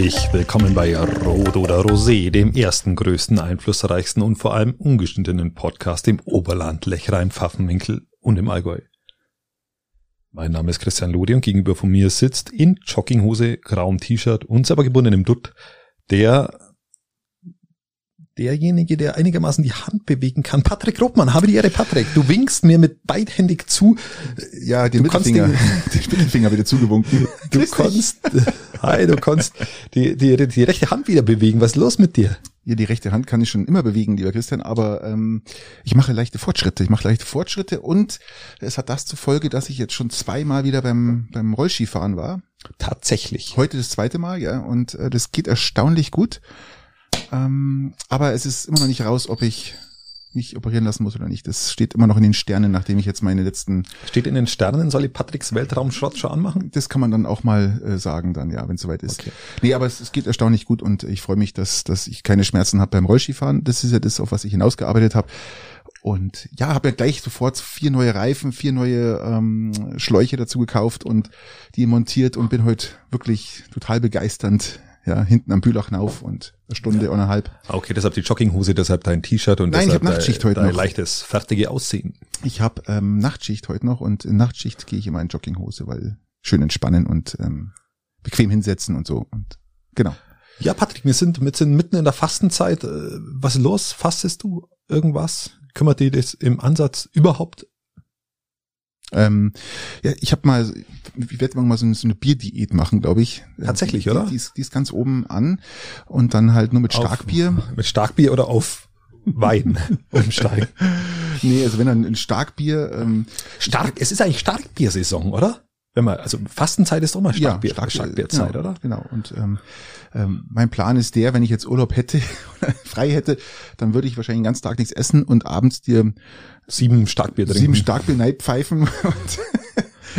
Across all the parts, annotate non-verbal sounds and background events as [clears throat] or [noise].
Herzlich willkommen bei Rot oder Rosé, dem ersten, größten, einflussreichsten und vor allem ungeschnittenen Podcast im Oberland, Lechrein, Pfaffenwinkel und im Allgäu. Mein Name ist Christian Lodi und gegenüber von mir sitzt in Jogginghose, grauem T-Shirt und selber gebundenem Dutt der derjenige, der einigermaßen die Hand bewegen kann. Patrick Rothmann, habe die Ehre, Patrick. Du winkst mir mit beidhändig zu. Ja, den Mittelfinger, den, [laughs] den Mittelfinger wieder zugewunken. Du konntest, hi, du konntest die, die, die rechte Hand wieder bewegen. Was ist los mit dir? Ja, die rechte Hand kann ich schon immer bewegen, lieber Christian, aber ähm, ich mache leichte Fortschritte. Ich mache leichte Fortschritte und es hat das zur Folge, dass ich jetzt schon zweimal wieder beim, beim Rollskifahren war. Tatsächlich. Heute das zweite Mal, ja, und äh, das geht erstaunlich gut. Ähm, aber es ist immer noch nicht raus, ob ich mich operieren lassen muss oder nicht. Das steht immer noch in den Sternen, nachdem ich jetzt meine letzten. Steht in den Sternen, soll ich Patricks Weltraumschrott schon anmachen? Das kann man dann auch mal äh, sagen, dann ja, wenn es soweit ist. Okay. Nee, aber es, es geht erstaunlich gut und ich freue mich, dass, dass ich keine Schmerzen habe beim Rollskifahren. Das ist ja das, auf was ich hinausgearbeitet habe. Und ja, habe ja gleich sofort vier neue Reifen, vier neue ähm, Schläuche dazu gekauft und die montiert und bin heute wirklich total begeisternd ja, hinten am Bülachnauf und eine Stunde ja. eineinhalb. Ah, okay, deshalb die Jogginghose, deshalb dein T-Shirt und Nein, deshalb ich hab Nachtschicht dein, heute dein noch. leichtes, fertige Aussehen. Ich habe ähm, Nachtschicht heute noch und in Nachtschicht gehe ich immer in Jogginghose, weil schön entspannen und ähm, bequem hinsetzen und so und genau. Ja, Patrick, wir sind, wir sind mitten in der Fastenzeit. Äh, was ist los? Fastest du irgendwas? Kümmert dir das im Ansatz überhaupt ähm, ja, ich habe mal, ich werde mal so eine, so eine Bierdiät machen, glaube ich. Tatsächlich, die, oder? Die, die, ist, die ist ganz oben an und dann halt nur mit Starkbier. Auf, mit Starkbier oder auf Wein [laughs] umsteigen? nee, also wenn dann ein Starkbier. Ähm, Stark, es ist eigentlich Starkbiersaison, oder? Wenn man, also Fastenzeit ist doch mal Starkbier, ja, Stark, Starkbierzeit, genau, oder? Genau. Und ähm, ähm, mein Plan ist der, wenn ich jetzt Urlaub hätte [laughs] oder frei hätte, dann würde ich wahrscheinlich den ganzen Tag nichts essen und abends dir sieben Starkbier trinken. Sieben Starkbier pfeifen. [laughs]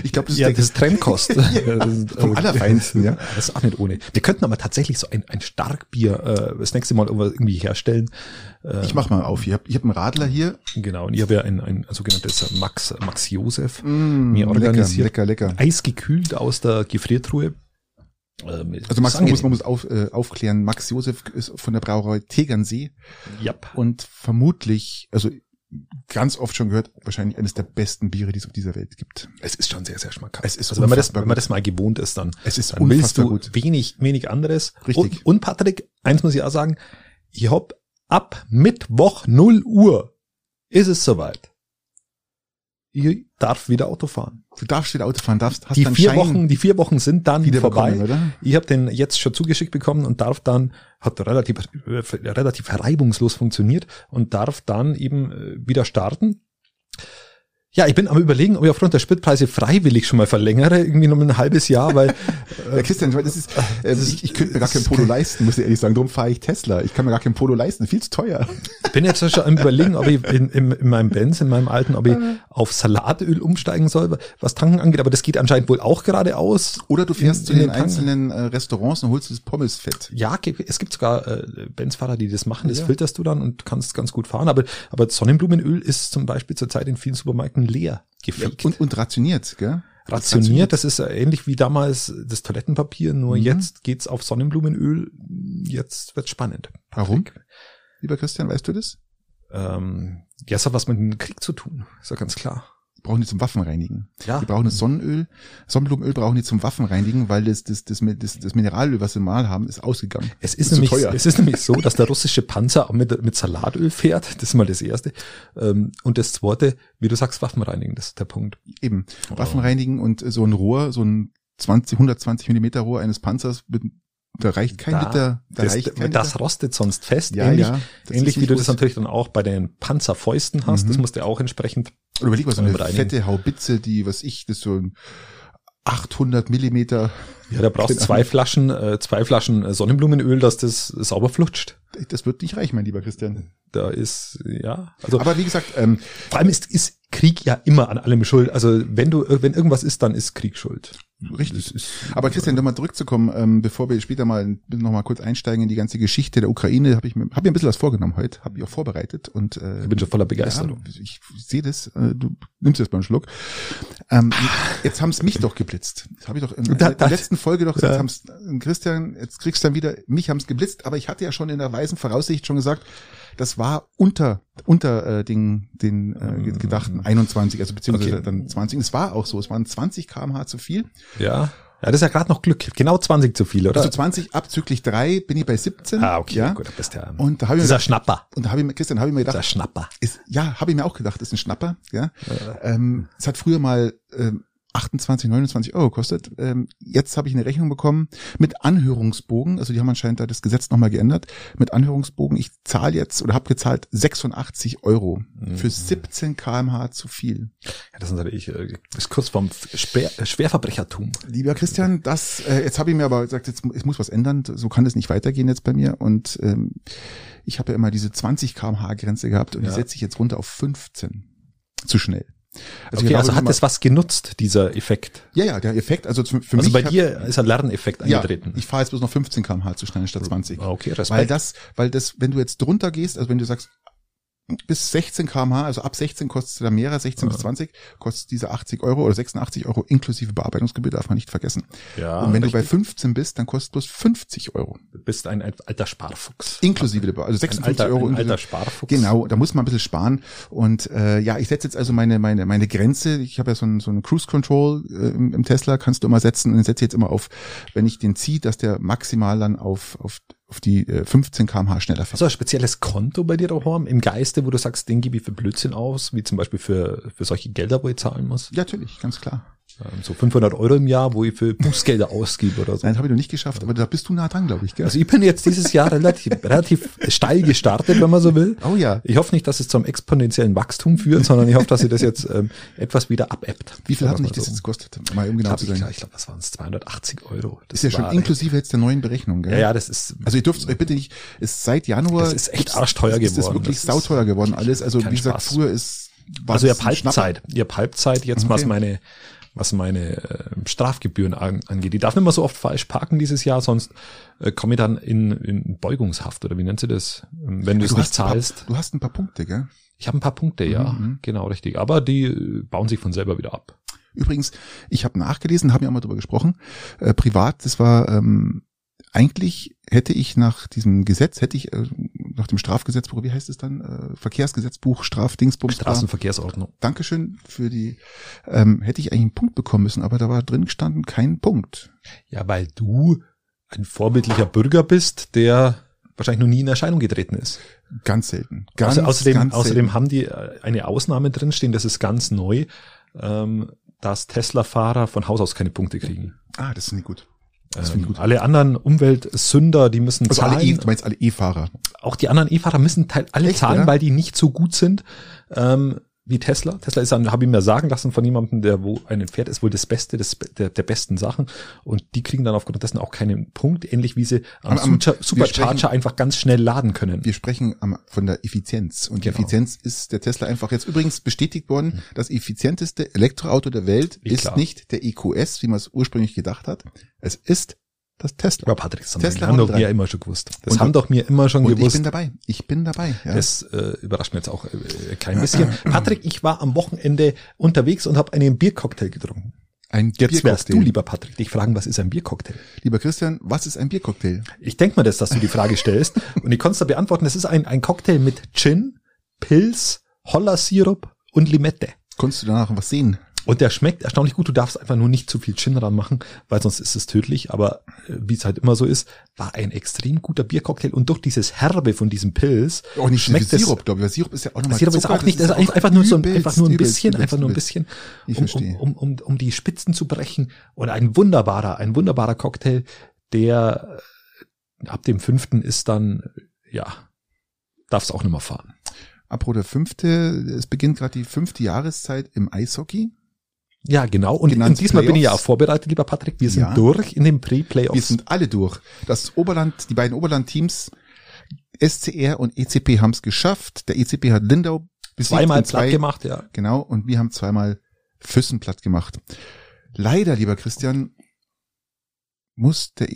Ich glaube, das ist ja, das ist Trennkost. [laughs] ja, das vom Allerfeinsten, ja. Das ist auch nicht ohne. Wir könnten aber tatsächlich so ein, ein Starkbier äh, das nächste Mal irgendwie herstellen. Äh, ich mach mal auf. Ich habe ich hab einen Radler hier. Genau, und ich habe ja ein, ein sogenanntes Max, Max Josef mm, mir organisiert. Lecker, lecker, lecker. Eisgekühlt aus der Gefriertruhe. Ähm, also Max, man muss, man muss auf, äh, aufklären, Max Josef ist von der Brauerei Tegernsee. Yep. Und vermutlich, also ganz oft schon gehört, wahrscheinlich eines der besten Biere, die es auf dieser Welt gibt. Es ist schon sehr, sehr schmackhaft. Es ist also wenn man das, wenn man das mal gewohnt ist, dann, es ist dann willst du gut. wenig, wenig anderes. Richtig. Und, und Patrick, eins muss ich auch sagen, ich hab ab Mittwoch 0 Uhr ist es soweit ich darf wieder Auto fahren. Du darfst wieder Auto fahren, darfst, hast die vier Schein Wochen, die vier Wochen sind dann vorbei. Bekommen, oder? Ich habe den jetzt schon zugeschickt bekommen und darf dann, hat relativ, relativ reibungslos funktioniert und darf dann eben äh, wieder starten. Ja, ich bin am überlegen, ob ich aufgrund der Spritpreise freiwillig schon mal verlängere, irgendwie noch ein halbes Jahr, weil äh, [laughs] ja, Christian, das ist, äh, ich, ich könnte mir gar kein Polo leisten, muss ich ehrlich sagen. Darum fahre ich Tesla. Ich kann mir gar kein Polo leisten, viel zu teuer. Ich bin jetzt schon am überlegen, ob ich in, in, in meinem Benz, in meinem alten, ob ich auf Salatöl umsteigen soll, was Tanken angeht. Aber das geht anscheinend wohl auch gerade aus. Oder du fährst in, zu den, den einzelnen äh, Restaurants und holst das Pommesfett. Ja, es gibt sogar äh, Benzfahrer, die das machen. Das ja. filterst du dann und kannst ganz gut fahren. Aber, aber Sonnenblumenöl ist zum Beispiel zurzeit in vielen Supermärkten leer gefegt. Ja, und, und rationiert, gell? Rationiert, das ist ähnlich wie damals das Toilettenpapier, nur mhm. jetzt geht's auf Sonnenblumenöl. Jetzt wird's spannend. Warum? Lieber Christian, weißt du das? Ähm, ja, es hat was mit dem Krieg zu tun, ist ja ganz klar brauchen die zum Waffenreinigen. Ja. Die brauchen das Sonnenöl, Sonnenblumenöl brauchen die zum Waffenreinigen, weil das, das, das, das, das Mineralöl, was sie mal haben, ist ausgegangen. Es ist, ist nämlich, es ist nämlich so, dass der russische Panzer auch mit, mit Salatöl fährt. Das ist mal das erste. Ähm, und das zweite, wie du sagst, Waffenreinigen, das ist der Punkt. Eben. Oh. Waffenreinigen und so ein Rohr, so ein 20, 120 Millimeter Rohr eines Panzers mit da reicht kein da, Liter. Da das, reicht kein das Liter. rostet sonst fest. Ja, ähnlich, ja, ähnlich wie du das natürlich dann auch bei den Panzerfäusten hast. Mhm. Das musst du auch entsprechend. Oder überleg mal so eine fette Haubitze, die, was ich, das so ein 800 Millimeter. Ja, da brauchst du zwei Flaschen, äh, zwei Flaschen Sonnenblumenöl, dass das sauber flutscht. Das wird nicht reichen, mein lieber Christian. da ist, ja. Also, Aber wie gesagt, ähm, vor allem ist, ist Krieg ja immer an allem schuld. Also wenn du, wenn irgendwas ist, dann ist Krieg schuld. Richtig. Ist, Aber Christian, nochmal zurückzukommen, ähm, bevor wir später mal noch mal kurz einsteigen in die ganze Geschichte der Ukraine, habe ich mir, hab mir ein bisschen was vorgenommen heute, habe ich auch vorbereitet und äh, ich bin schon voller Begeisterung. Ja, ich sehe das, äh, du nimmst es beim Schluck. Ähm, jetzt haben es mich doch geblitzt. Das habe ich doch in, in der letzten Folge doch gesagt, Ja. haben's, Christian, jetzt kriegst du dann wieder, mich haben es geblitzt, aber ich hatte ja schon in der weisen Voraussicht schon gesagt, das war unter unter äh, den den äh, ge- gedachten 21, also beziehungsweise Okay. dann 20. Es war auch so, es waren 20 km/h zu viel. Ja. Ja, das ist ja gerade noch Glück. Genau 20 zu viel, oder? Also 20 abzüglich drei bin ich bei 17. ah, okay, ja. gut, da bist du ja. Und da habe ich mir Dieser gedacht, Schnapper. und da habe ich mir, Christian, habe ich mir Dieser gedacht, Schnapper. ist, ja, habe ich mir auch gedacht, ist ein Schnapper, ja. Ähm, es hat früher mal ähm, 28, 29 Euro gekostet. Ähm, jetzt habe ich eine Rechnung bekommen mit Anhörungsbogen. Also die haben anscheinend da das Gesetz nochmal geändert. Mit Anhörungsbogen. Ich zahle jetzt oder habe gezahlt 86 Euro für 17 kmh zu viel. Ja, das ist natürlich, äh, das ist kurz vorm Schwer, Schwerverbrechertum. Lieber Christian, das äh, jetzt habe ich mir aber gesagt, jetzt es muss was ändern. So kann es nicht weitergehen jetzt bei mir. Und ähm, ich habe ja immer diese 20 kmh Grenze gehabt und Ja. die setze ich jetzt runter auf 15. Zu schnell. Okay, genau, also hat das was genutzt, dieser Effekt? Ja, ja, der Effekt, also für, Also mich. bei hat- dir ist ein Lerneffekt ja, eingetreten. ich fahre jetzt bloß noch 15 km/h zu schnell statt 20. Ah, okay, Respekt. Weil das, weil das, wenn du jetzt drunter gehst, also wenn du sagst, bis 16 km/h, also ab 16 kostet es da mehrer, 16 bis 20 kostet diese 80 Euro oder 86 Euro inklusive Bearbeitungsgebühr, darf man nicht vergessen. ja, und wenn du bei richtig. 15 bist, dann kostet bloß 50 Euro. Du bist ein alter Sparfuchs. Inklusive der, also Ein 56 alter, Euro. ein alter Sparfuchs. Genau, da muss man ein bisschen sparen. Und äh, ja, ich setze jetzt also meine meine meine Grenze. Ich habe ja so ein, so ein Cruise Control äh, im, im Tesla, kannst du immer setzen und ich setze jetzt immer auf, wenn ich den ziehe, dass der maximal dann auf auf auf die äh, 15 km/h schneller fährt. Hast du ein spezielles Konto bei dir daheim im Geiste, wo du sagst, den gebe ich für Blödsinn aus, wie zum Beispiel für, für solche Gelder, wo ich zahlen muss? Ja, natürlich, ganz klar. Ähm, So 500 Euro im Jahr, wo ich für Bußgelder ausgebe oder so. Nein, habe ich noch nicht geschafft, aber da bist du nah dran, glaube ich. Gell? Also ich bin jetzt dieses Jahr relativ, [laughs] relativ steil gestartet, wenn man so will. oh ja. Ich hoffe nicht, dass es zum exponentiellen Wachstum führt, sondern ich hoffe, dass sie das jetzt ähm, etwas wieder abebbt. Wie viel hat wir dich das so. jetzt gekostet? Mal um Ich genau zu sein. ich glaube, das waren es 280 Euro. Das ist ja schon inklusive jetzt der neuen Berechnung, gell? Ja, ja, das ist, Also ihr dürft euch bitte nicht, ist seit Januar. Das ist echt arschteuer ist das geworden. wirklich Das ist sauteuer geworden alles. Also wie gesagt, Spaß. früher ist, war also ihr das Schnapper. Halbzeit, ihr Halbzeit jetzt, was Okay. meine, was meine äh, Strafgebühren an, angeht. Die darf nicht mehr so oft falsch parken dieses Jahr, sonst äh, komme ich dann in, in Beugungshaft oder wie nennt sie das? Ähm, Wenn du es nicht ein paar, zahlst. du hast ein paar Punkte, gell? Ich habe ein paar Punkte, ja, Mhm. genau, richtig. Aber die äh, bauen sich von selber wieder ab. Übrigens, ich habe nachgelesen, haben ja auch mal drüber gesprochen. Äh, privat, das war ähm, eigentlich hätte ich nach diesem Gesetz, hätte ich äh, nach dem Strafgesetzbuch, wie heißt es dann, äh, Verkehrsgesetzbuch, Strafdingsbums, bla. Straßenverkehrsordnung. Dankeschön für die, ähm, hätte ich eigentlich einen Punkt bekommen müssen, aber da war drin gestanden kein Punkt. Ja, weil du ein vorbildlicher Bürger bist, der wahrscheinlich noch nie in Erscheinung getreten ist. Ganz selten. Ganz, Außer, außerdem, ganz außerdem selten. haben die äh, eine Ausnahme drinstehen, das ist ganz neu, ähm, dass Tesla-Fahrer von Haus aus keine Punkte kriegen. Ah, das finde ich gut. Ähm, gut. alle anderen Umweltsünder, die müssen Also zahlen. alle E, du meinst alle E-Fahrer. auch die anderen E-Fahrer müssen teil, alle Echt, zahlen, ja? weil die nicht so gut sind ähm, wie Tesla. Tesla ist, habe ich mir sagen lassen von jemandem, der wo einen fährt, ist wohl das Beste des, der, der besten Sachen. Und die kriegen dann aufgrund dessen auch keinen Punkt, ähnlich wie sie am, Am- Supercharger sprechen- einfach ganz schnell laden können. Wir sprechen am, von der Effizienz. Und die Genau. Effizienz ist der Tesla einfach jetzt übrigens bestätigt worden. Das effizienteste Elektroauto der Welt Ja, ist klar. nicht der EQS, wie man es ursprünglich gedacht hat. Es ist das Tesla. Aber Patrick, das haben Tesla wir haben doch mir 3. immer schon gewusst. Das Und- haben doch mir immer schon Und ich gewusst. bin dabei. Ich bin dabei. Ja. Das äh, überrascht mich jetzt auch äh, kein bisschen. Patrick, ich war am Wochenende unterwegs und habe einen Biercocktail getrunken. ein Jetzt wärst du, lieber Patrick, dich fragen, was ist ein Biercocktail? Lieber Christian, was ist ein Biercocktail? Ich denk mal das, dass du die Frage stellst [laughs] und ich konnte es da beantworten. Das ist ein, ein Cocktail mit Gin, Pilz, Hollersirup und Limette. Konntest du danach was sehen? Und der schmeckt erstaunlich gut. Du darfst einfach nur nicht zu viel Gin dran machen, weil sonst ist es tödlich. Aber äh, wie es halt immer so ist, war ein extrem guter Biercocktail. Und durch dieses Herbe von diesem Pilz Auch nicht schmeckt Sirup, es. glaube ich. Weil Sirup ist ja auch nochmal Sirup ist Zucker, auch nicht, das ist einfach, einfach nur so ein, übelst, einfach nur ein übelst, bisschen, übelst, einfach nur ein übelst. bisschen, Ich um, um, um, um, die Spitzen zu brechen. Und ein wunderbarer, ein wunderbarer Cocktail, der äh, ab dem fünften ist dann, ja, darfst auch nicht mehr fahren. Apro der fünfte, es beginnt gerade die fünfte Jahreszeit im Eishockey. Ja, genau. Und, und diesmal bin ich ja auch Playoffs. vorbereitet, lieber Patrick. Wir sind Ja. durch in den Wir Pre-Playoffs. sind alle durch. Das Oberland, die beiden Oberland-Teams SCR und ECP haben es geschafft. Der ECP hat Lindau besiegt zweimal zwei, platt gemacht, ja. Genau, und wir haben zweimal Füssen platt gemacht. Leider, lieber Christian, muss der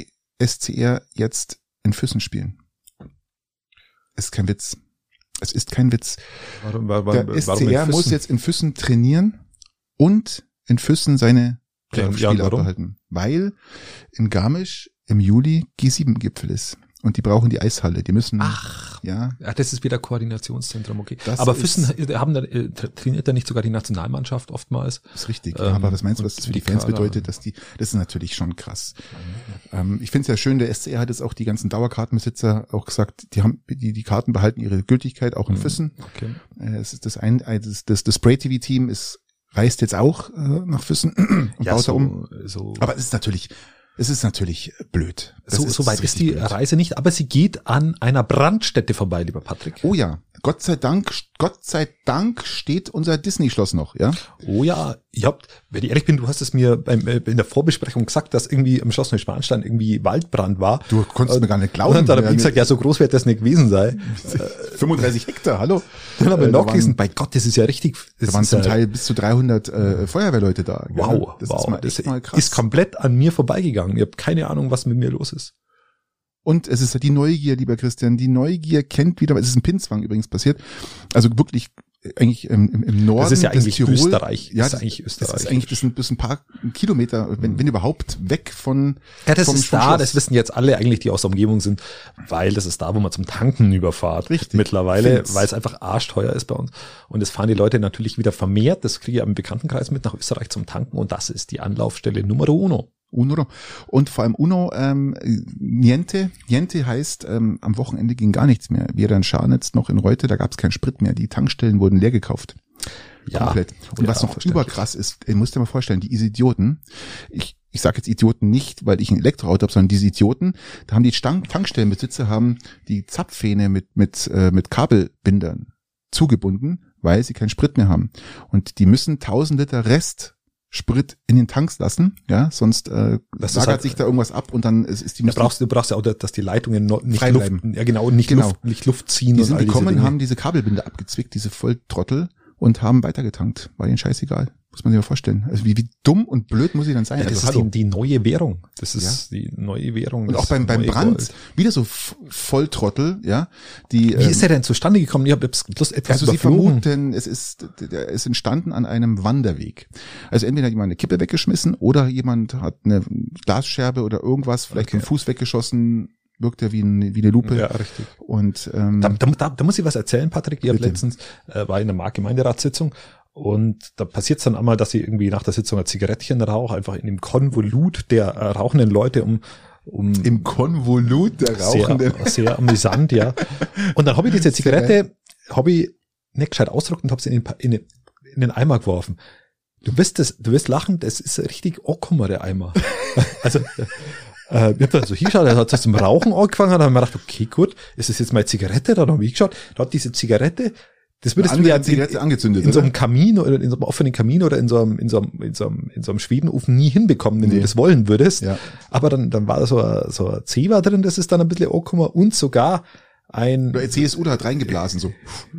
SCR jetzt in Füssen spielen. Ist kein Witz. Es ist kein Witz. Warum, warum, der SCR muss jetzt in Füssen trainieren und in Füssen seine Playoff-Spiele ja, abhalten, weil in Garmisch im Juli G7-Gipfel ist und die brauchen die Eishalle. Die müssen. Ach, ja. ja das ist wieder Koordinationszentrum, okay. Das aber Füssen haben da, äh, trainiert da nicht sogar die Nationalmannschaft oftmals. Das ist richtig. Ähm, aber was meinst du, was das für die Fans Kader. bedeutet, dass die, das ist natürlich schon krass. Mhm. Ähm, ich finde es ja schön, der SCR hat jetzt auch die ganzen Dauerkartenbesitzer auch gesagt, die haben, die, die Karten behalten ihre Gültigkeit auch in mhm. Füssen. Okay. Äh, es ist das ein, das, das, das Spray TV Team ist reist jetzt auch äh, nach Füssen [clears throat] und ja, baut so, da um. So. Aber es ist natürlich es ist natürlich blöd. Das so, ist so weit ist die blöd. Reise nicht, aber sie geht an einer Brandstätte vorbei, lieber Patrick. Oh ja, Gott sei Dank, Gott sei Dank steht unser Disney-Schloss noch, ja? Oh ja, ich hab, wenn ich ehrlich bin, du hast es mir beim, äh, in der Vorbesprechung gesagt, dass irgendwie im Schloss Neuschwanstein irgendwie Waldbrand war. Du konntest mir gar nicht glauben. Und dann habe ich gesagt, ja, so groß wird das nicht gewesen sei. [laughs] 35 Hektar, hallo? Dann haben wir äh, nachgelesen, bei Gott, das ist ja richtig. Da waren zum Teil bis zu 300 äh, Feuerwehrleute da. Wow, das wow, ist, mal, das mal krass. ist komplett an mir vorbeigegangen. Ich habe keine Ahnung, was mit mir los ist. Und es ist die Neugier, lieber Christian. Die Neugier kennt wieder, es ist ein Pinzwang übrigens passiert. Also wirklich äh, eigentlich im, im Norden. Das ist ja eigentlich Tirol, Österreich. Ja, das ist eigentlich Österreich. Das ist eigentlich bis ein, bis ein paar Kilometer, wenn, wenn überhaupt, weg von. Ja, das vom, ist da, Schloss. das wissen jetzt alle eigentlich, die aus der Umgebung sind, weil das ist da, wo man zum Tanken überfahrt. Richtig. Mittlerweile, weil es einfach arschteuer ist bei uns. Und es fahren die Leute natürlich wieder vermehrt, das kriege ich am Bekanntenkreis mit, nach Österreich zum Tanken und das ist die Anlaufstelle Nummer uno. Uno. Und vor allem Uno, ähm, Niente. Niente heißt, ähm, am Wochenende ging gar nichts mehr. Wir dann Scharnetz noch in Reute, da gab es keinen Sprit mehr. Die Tankstellen wurden leer gekauft. Ja. Komplett. Und ja, was noch überkrass ist, ihr müsst dir mal vorstellen, die Idioten, ich, ich sage jetzt Idioten nicht, weil ich ein Elektroauto habe, sondern diese Idioten, da haben die Tankstellenbesitzer haben die Zapfhähne mit, mit, äh, mit Kabelbindern zugebunden, weil sie keinen Sprit mehr haben. Und die müssen 1000 Liter Rest Sprit in den Tanks lassen, ja, sonst äh, lagert halt, sich da irgendwas ab und dann ist, ist die. Da brauchst, du brauchst ja auch, dass die Leitungen nicht Luft, ja genau, nicht genau. Luft, nicht Luft ziehen. Die sind gekommen, haben diese Kabelbinde abgezwickt, diese Volltrottel und haben weitergetankt. War ihnen scheißegal. Muss man sich mal vorstellen. Also wie, wie dumm und blöd muss sie dann sein? Ja, das also, ist die, die, neue Währung. Das ist ja. die neue Währung. Und auch beim, beim Brand, Gold. wieder so Volltrottel, ja. Die, wie ähm, ist er denn zustande gekommen? Ich habe bloß etwas Also sie vermuten, es ist, der ist entstanden an einem Wanderweg. Also entweder hat jemand eine Kippe weggeschmissen oder jemand hat eine Glasscherbe oder irgendwas, vielleicht okay. den Fuß weggeschossen, wirkt ja wie, ein, wie eine Lupe. Ja, richtig. Und ähm, da, da, da muss ich was erzählen, Patrick. Ich habe letztens äh, war in einer Marktgemeinderatssitzung und da passiert es dann einmal, dass ich irgendwie nach der Sitzung ein Zigarettchen rauche, einfach in dem Konvolut der äh, rauchenden Leute um um im Konvolut der rauchenden. Sehr, sehr amüsant, ja. [laughs] Und dann habe ich diese Zigarette, habe ich nicht gescheit ausgedruckt und habe sie in den, in, den, in den Eimer geworfen. Du wirst das, du wirst lachen, das ist richtig Ockummer, der Eimer. [laughs] also, äh, ich hab da so hingeschaut, er hat so zum Rauchen angefangen, dann habe ich mir gedacht, okay, gut, ist das jetzt meine Zigarette? Dann habe ich geschaut, da hat diese Zigarette das würdest du ja in, angezündet, in, in so einem Kamin oder in so einem offenen Kamin oder in so einem, in so einem, in so einem, in so einem Schwedenofen nie hinbekommen, wenn nee. du das wollen würdest. Ja. Aber dann, dann war da so ein, so ein Zewa drin, das ist dann ein bisschen angekommen und sogar ein Oder CSU da hat reingeblasen, so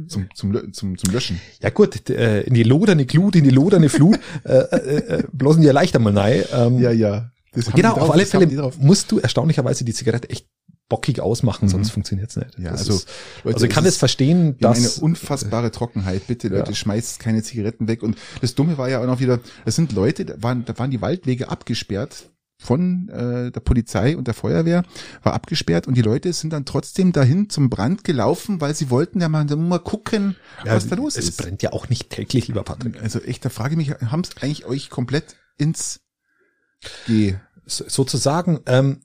zum, zum, zum, zum Löschen. Ja gut, äh, in die loderne Glut, in die loderne Flut, äh, äh, äh, bloßen die ja leicht einmal rein. Ähm, ja, ja. Genau, auf alle Fälle musst du erstaunlicherweise die Zigarette echt bockig ausmachen, mhm. sonst funktioniert's nicht. Ja, also, ist, Leute, also ich kann es verstehen, dass eine unfassbare Trockenheit. Bitte, Leute, ja. schmeißt keine Zigaretten weg. Und das Dumme war ja auch noch wieder, es sind Leute, da waren, da waren die Waldwege abgesperrt von äh, der Polizei und der Feuerwehr war abgesperrt und die Leute sind dann trotzdem dahin zum Brand gelaufen, weil sie wollten ja mal, mal gucken, ja, was da los es ist. Es brennt ja auch nicht täglich, lieber Patrick. Also echt, da frage ich mich, haben es eigentlich euch komplett ins G sozusagen ähm,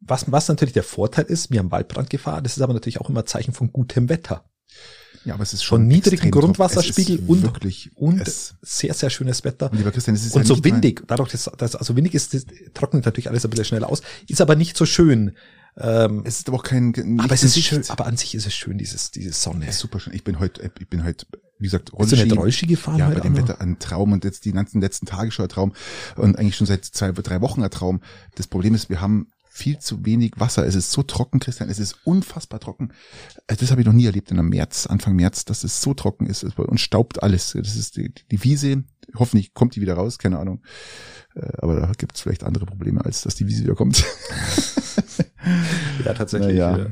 was, was natürlich der Vorteil ist, wir haben Waldbrand gefahren, das ist aber natürlich auch immer Zeichen von gutem Wetter. Ja, aber es ist schon von niedrigen Grundwasserspiegel und, wirklich und sehr, sehr schönes Wetter. Lieber Christian, es ist und ja so windig. Dadurch, dass, dass also windig ist, das trocknet natürlich alles ein bisschen schneller aus, ist aber nicht so schön. Ähm, es ist aber auch kein, aber es ist schön, aber an sich ist es schön, dieses, diese Sonne. ist super schön. Ich bin heute, ich bin heute, wie gesagt, Rollski. Bist du nicht Rollski gefahren? Ja, bei dem Wetter ein Traum und jetzt die ganzen letzten Tage schon ein Traum und eigentlich schon seit zwei, drei Wochen ein Traum. Das Problem ist, wir haben viel zu wenig Wasser. Es ist so trocken, Christian, es ist unfassbar trocken. Also das habe ich noch nie erlebt in einem März, Anfang März, dass es so trocken ist. Bei uns staubt alles. Das ist die, die Wiese, hoffentlich kommt die wieder raus, keine Ahnung. Äh, aber da gibt es vielleicht andere Probleme, als dass die Wiese wieder kommt. [laughs] ja, tatsächlich. Ja.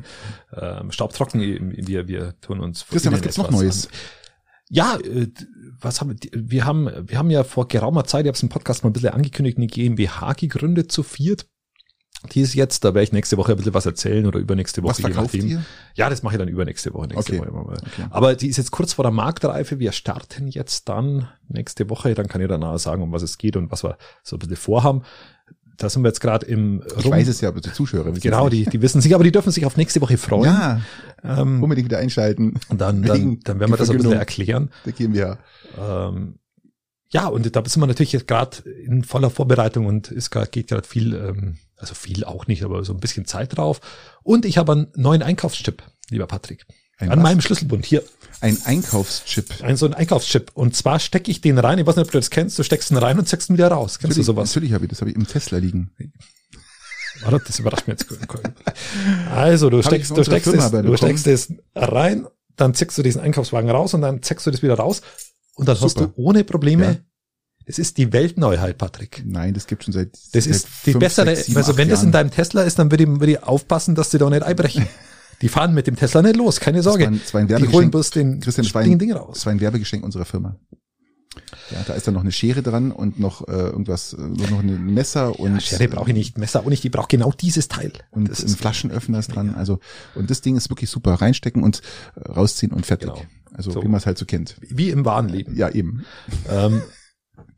Ähm, staubtrocken, wir, wir tun uns. Christian, was gibt's noch Neues? An. Ja, äh, was haben wir, haben, wir haben ja vor geraumer Zeit, ich habe es im Podcast mal ein bisschen angekündigt, eine GmbH gegründet zu viert. Die ist jetzt, da werde ich nächste Woche ein bisschen was erzählen oder übernächste Woche. Was verkauft ihr? Ja, das mache ich dann übernächste Woche. Nächste okay. Woche okay. Aber die ist jetzt kurz vor der Marktreife. Wir starten jetzt dann nächste Woche. Dann kann ich danach sagen, um was es geht und was wir so ein bisschen vorhaben. Da sind wir jetzt gerade im Rum. Ich weiß es ja, aber die Zuschauer wissen Genau, die, die wissen sich, aber die dürfen sich auf nächste Woche freuen. Ja, ähm, unbedingt wieder einschalten. Und dann, dann, dann werden wir das ein bisschen erklären. Der GmbH. Ähm, ja, und da sind wir natürlich jetzt gerade in voller Vorbereitung und es geht gerade viel, ähm, also viel auch nicht, aber so ein bisschen Zeit drauf. Und ich habe einen neuen Einkaufschip, lieber Patrick. Ein an was? meinem Schlüsselbund hier. Ein Einkaufschip. Ein so ein Einkaufschip. Und zwar stecke ich den rein. Ich weiß nicht, ob du das kennst. Du steckst ihn rein und zeigst ihn wieder raus. Kennst natürlich, du sowas? Natürlich habe ich das. Habe ich im Tesla liegen. Warte, das überrascht mich jetzt. Also du steckst, du steckst, es, du steckst es rein, dann ziehst du diesen Einkaufswagen raus und dann ziehst du das wieder raus und dann Super. hast du ohne Probleme ja. Es ist die Weltneuheit, Patrick. Nein, das gibt schon seit. Das seit ist die fünf, bessere. Sechs, sieben, also wenn das in deinem Tesla ist, dann würde ich, würde ich aufpassen, dass sie da nicht einbrechen. [laughs] Die fahren mit dem Tesla nicht los, keine Sorge. Das war ein, das war die holen bloß den Christian Schwein, Ding raus. Das war ein Werbegeschenk unserer Firma. Ja, da ist dann noch eine Schere dran und noch äh, irgendwas, äh, noch ein Messer und. Ja, Schere brauche ich nicht, Messer auch nicht, die braucht genau dieses Teil. Und das ein Flaschenöffner ist dran. Also, und das Ding ist wirklich super. Reinstecken und äh, rausziehen und fertig. Genau. Also so. wie man es halt so kennt. Wie im wahren Leben. Ja, eben. Ähm,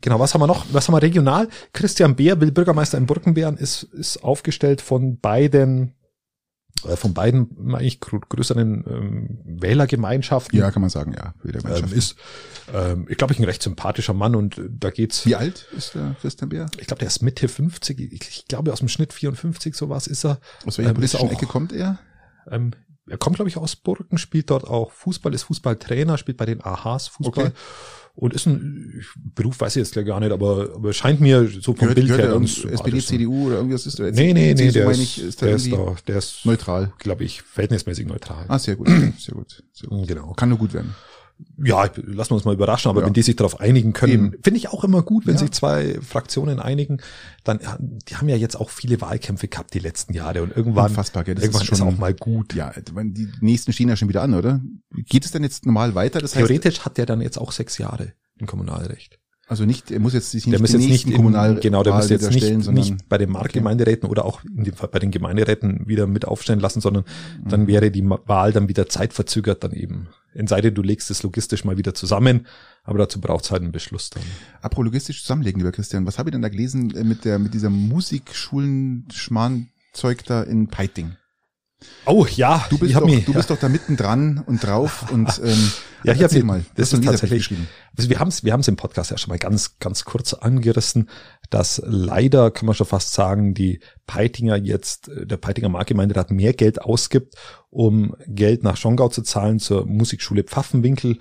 Genau, was haben wir noch? Was haben wir regional? Christian Beer, will Bürgermeister in Burgenbären, ist, ist aufgestellt von beiden, von beiden eigentlich größeren ähm, Wählergemeinschaften. Ja, kann man sagen, ja. Ähm, ist, ähm, ich glaube, ich ein recht sympathischer Mann und da geht's. Wie alt ist der Christian Beer? Ich glaube, der ist Mitte 50. Ich, ich glaube, aus dem Schnitt 54 sowas ist er. Aus welcher ähm, politischen auch, Ecke kommt er? Ähm, er kommt, glaube ich, aus Burgen, spielt dort auch Fußball, ist Fußballtrainer, spielt bei den AHs Fußball. Okay und ist ein Beruf, weiß ich jetzt gar nicht, aber, aber scheint mir so vom gehört, Bild her ganz SPD, CDU oder irgendwas ist der Nee, nee, nee, der ist, ist der, ist da, der ist neutral, glaube ich, verhältnismäßig neutral. Ah, sehr gut, sehr gut, sehr gut. Genau. Kann nur gut werden ja, lassen wir uns mal überraschen, aber ja. wenn die sich darauf einigen können, finde ich auch immer gut, wenn ja. sich zwei Fraktionen einigen, dann, die haben ja jetzt auch viele Wahlkämpfe gehabt die letzten Jahre und irgendwann, Unfassbar, gell? Das irgendwann ist, schon, ist auch mal gut. Ja, die nächsten stehen ja schon wieder an, oder? Geht es denn jetzt normal weiter? Das Theoretisch heißt, hat der dann jetzt auch sechs Jahre im Kommunalrecht. Also nicht, er muss jetzt sich nicht der muss jetzt nicht Kommunal genau, der muss jetzt nicht, nicht bei den Marktgemeinderäten okay. oder auch Fall bei den Gemeinderäten wieder mit aufstellen lassen, sondern mhm. dann wäre die Wahl dann wieder zeitverzögert dann eben. In Seite, du legst es logistisch mal wieder zusammen, aber dazu braucht es halt einen Beschluss dann. Apro logistisch zusammenlegen, lieber Christian, was habe ich denn da gelesen äh, mit der mit dieser Musikschulen-Schmarnzeug da in Peiting? Oh ja, du bist, doch, mich, du bist doch da mitten dran und drauf [laughs] und ähm, ja, ich habe mal. Das ist tatsächlich geschrieben. Also wir haben es, wir haben es im Podcast ja schon mal ganz, ganz kurz angerissen, dass leider kann man schon fast sagen, die Peitinger jetzt, äh, der Peitinger Marktgemeinderat mehr Geld ausgibt, um Geld nach Schongau zu zahlen zur Musikschule Pfaffenwinkel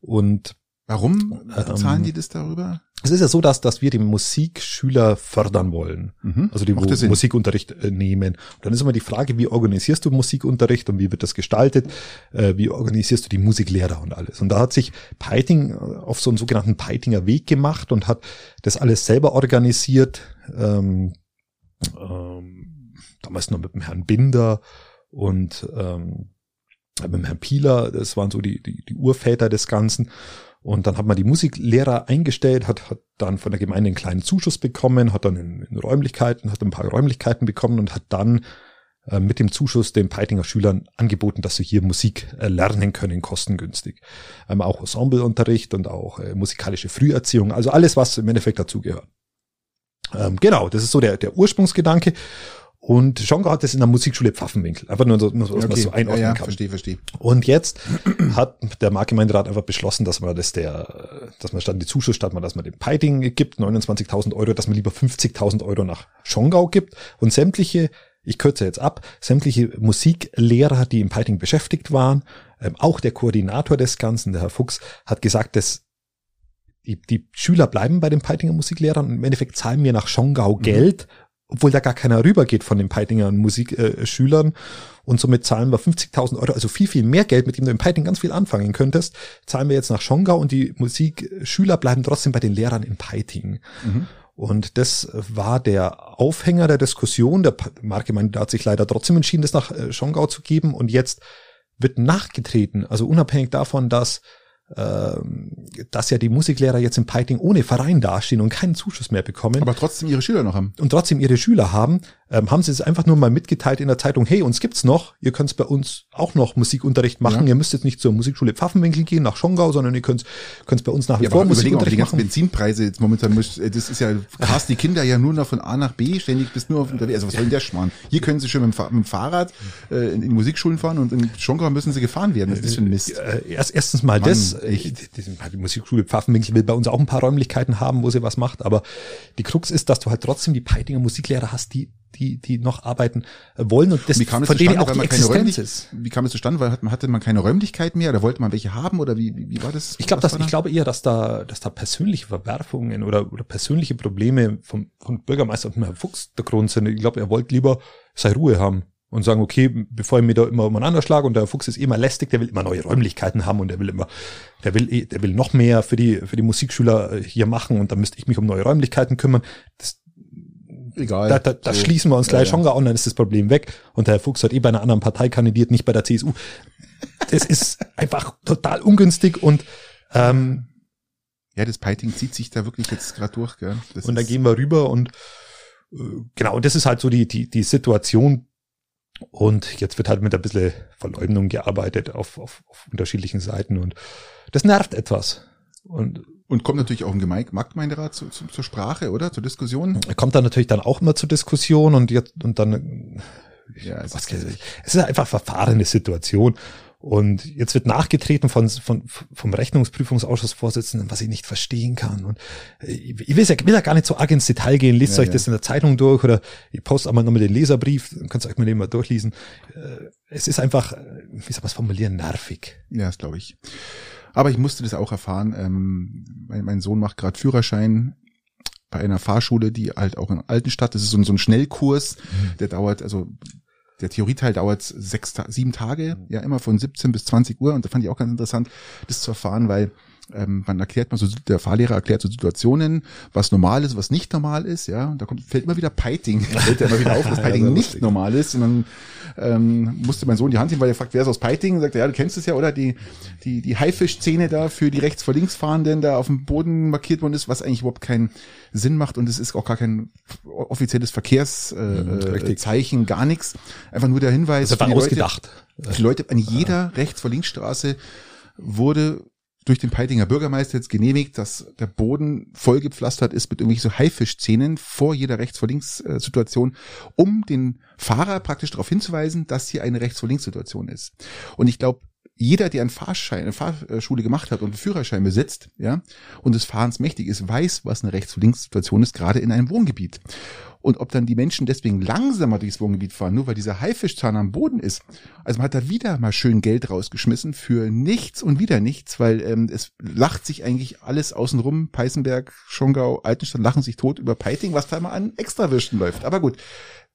und Warum zahlen ähm, die das darüber? Es ist ja so, dass, dass wir die Musikschüler fördern wollen. Mhm. Also die Musikunterricht äh, nehmen. Und dann ist immer die Frage, wie organisierst du Musikunterricht und wie wird das gestaltet? Äh, wie organisierst du die Musiklehrer und alles? Und da hat sich Peiting äh, auf so einen sogenannten Peitinger Weg gemacht und hat das alles selber organisiert. Ähm, ähm, damals noch mit dem Herrn Binder und ähm, mit dem Herrn Pieler. Das waren so die, die, die Urväter des Ganzen. Und dann hat man die Musiklehrer eingestellt, hat, hat dann von der Gemeinde einen kleinen Zuschuss bekommen, hat dann in, in Räumlichkeiten, hat ein paar Räumlichkeiten bekommen und hat dann äh, mit dem Zuschuss den Peitinger Schülern angeboten, dass sie hier Musik äh, lernen können, kostengünstig. Ähm, auch Ensembleunterricht und auch äh, musikalische Früherziehung, also alles, was im Endeffekt dazugehört. Ähm, genau, das ist so der, der Ursprungsgedanke. Und Schonga hat das in der Musikschule Pfaffenwinkel. Einfach nur so, dass okay. man so einordnen ja, ja, kann. Verstehe, verstehe. Und jetzt hat der Marktgemeinderat einfach beschlossen, dass man das der, dass man statt die Zuschuss, statt man, dass man dem Peiting gibt, 29.000 Euro, dass man lieber 50.000 Euro nach Schongau gibt und sämtliche, ich kürze jetzt ab, sämtliche Musiklehrer, die im Peiting beschäftigt waren, ähm, auch der Koordinator des Ganzen, der Herr Fuchs, hat gesagt, dass die, die Schüler bleiben bei den Peitinger Musiklehrern und im Endeffekt zahlen mir nach Schongau mhm. Obwohl da gar keiner rübergeht von den Peitinger Musikschülern. Äh, und somit zahlen wir 50.000 Euro, also viel, viel mehr Geld, mit dem du im Peiting ganz viel anfangen könntest, zahlen wir jetzt nach Schongau und die Musikschüler bleiben trotzdem bei den Lehrern in Peiting. Mhm. Und das war der Aufhänger der Diskussion. Der Markegemeinde hat sich leider trotzdem entschieden, das nach äh, Schongau zu geben. Und jetzt wird nachgetreten, also unabhängig davon, dass dass ja die Musiklehrer jetzt im Peiting ohne Verein dastehen und keinen Zuschuss mehr bekommen. Aber trotzdem ihre Schüler noch haben. Und trotzdem ihre Schüler haben, ähm, haben sie es einfach nur mal mitgeteilt in der Zeitung, hey, uns gibt's noch, ihr könnt bei uns auch noch Musikunterricht machen, ja. ihr müsst jetzt nicht zur Musikschule Pfaffenwinkel gehen, nach Schongau, sondern ihr könnt es bei uns nach wie ja, vor Musikunterricht die ganzen Benzinpreise jetzt momentan, das ist ja, cast die Kinder ja nur noch von A nach B, ständig bis nur auf unterwegs, also was soll denn der Schmarrn? Hier können sie schon mit dem, mit dem Fahrrad äh, in, in Musikschulen fahren und in Schongau müssen sie gefahren werden, das ist für ein Mist. Äh, erst, erstens mal Mann, das, echt. Die, die Musikschule Pfaffenwinkel will bei uns auch ein paar Räumlichkeiten haben, wo sie was macht, aber die Krux ist, dass du halt trotzdem die Peitinger Musiklehrer hast, die die, die noch arbeiten wollen und das, wie kam es von denen auch die Existenz ist. Wie kam es zustande? Weil hatte man keine Räumlichkeit mehr oder wollte man welche haben oder wie, wie, war das? Ich glaube, dass, ich glaube eher, dass da, dass da persönliche Verwerfungen oder, oder persönliche Probleme vom, vom Bürgermeister und Herrn Fuchs der Grund sind. Ich glaube, er wollte lieber seine Ruhe haben und sagen, okay, bevor ich mir da immer umeinander schlage und der Fuchs ist immer lästig, der will immer neue Räumlichkeiten haben und der will immer, der will, eh, der will noch mehr für die, für die Musikschüler äh, hier machen und dann müsste ich mich um neue Räumlichkeiten kümmern. Das, egal. Da, da, da so. schließen wir uns gleich ja, schon ja. und dann ist das Problem weg. Und der Herr Fuchs hat eh bei einer anderen Partei kandidiert, nicht bei der CSU. Das ist einfach total ungünstig und ähm, ja, das Piting zieht sich da wirklich jetzt gerade durch. Gell? Das und dann gehen wir rüber und äh, genau, und das ist halt so die, die, die Situation. Und jetzt wird halt mit ein bisschen Verleumdung gearbeitet auf, auf, auf unterschiedlichen Seiten und das nervt etwas. Und und kommt natürlich auch im Marktgemeinderat zu, zu, zur Sprache, oder? Zur Diskussion? Kommt dann natürlich dann auch immer zur Diskussion und jetzt, und dann, ja, es, was, ist, es ist einfach verfahrene Situation. Und jetzt wird nachgetreten von, von, vom Rechnungsprüfungsausschussvorsitzenden, was ich nicht verstehen kann. Und ich will ja, will ja gar nicht so arg ins Detail gehen. Lest ja, euch ja. das in der Zeitung durch oder ich poste einmal nochmal den Leserbrief, dann könnt ihr euch mal den mal durchlesen. Äh, es ist einfach, wie soll man es formulieren, nervig. Ja, das glaube ich. Aber ich musste das auch erfahren. Ähm, mein, mein Sohn macht gerade Führerschein bei einer Fahrschule, die halt auch in Altenstadt, das ist so ein, so ein Schnellkurs, mhm. der dauert, also der Theorieteil dauert sechs, sieben Tage, ja, immer von 17 bis 20 Uhr. Und da fand ich auch ganz interessant, das zu erfahren, weil ähm, man erklärt mal so, der Fahrlehrer erklärt so Situationen, was normal ist, was nicht normal ist, ja. Und da kommt, fällt immer wieder Piting, [laughs] fällt immer wieder auf, dass Piting ja, nicht normal ist. Und dann ähm, musste mein Sohn die Hand hin, weil er fragt, wer ist aus Piting? Und sagt er, ja, du kennst es ja, oder? Die, die, die Haifisch-Szene da für die rechts vor links fahrenden da auf dem Boden markiert worden ist, was eigentlich überhaupt keinen Sinn macht und es ist auch gar kein offizielles Verkehrszeichen, mhm, äh, gar nichts. Einfach nur der Hinweis. Das war ausgedacht. Leute, die Leute an jeder rechts vor links Straße wurde durch den Peitinger Bürgermeister jetzt genehmigt, dass der Boden vollgepflastert ist mit irgendwelchen so Haifischszenen vor jeder Rechts- vor Links-Situation, um den Fahrer praktisch darauf hinzuweisen, dass hier eine Rechts- vor Links-Situation ist. Und ich glaube, jeder, der einen Fahrschein, eine Fahrschule gemacht hat und einen Führerschein besitzt, ja, und des Fahrens mächtig ist, weiß, was eine Rechts-Links-Situation ist, gerade in einem Wohngebiet. Und ob dann die Menschen deswegen langsamer durchs Wohngebiet fahren, nur weil dieser Haifischzahn am Boden ist. Also man hat da wieder mal schön Geld rausgeschmissen für nichts und wieder nichts, weil ähm, es lacht sich eigentlich alles außenrum. Peißenberg, Schongau, Altenstadt lachen sich tot über Peiting, was da mal an Extrawürsten läuft. Aber gut,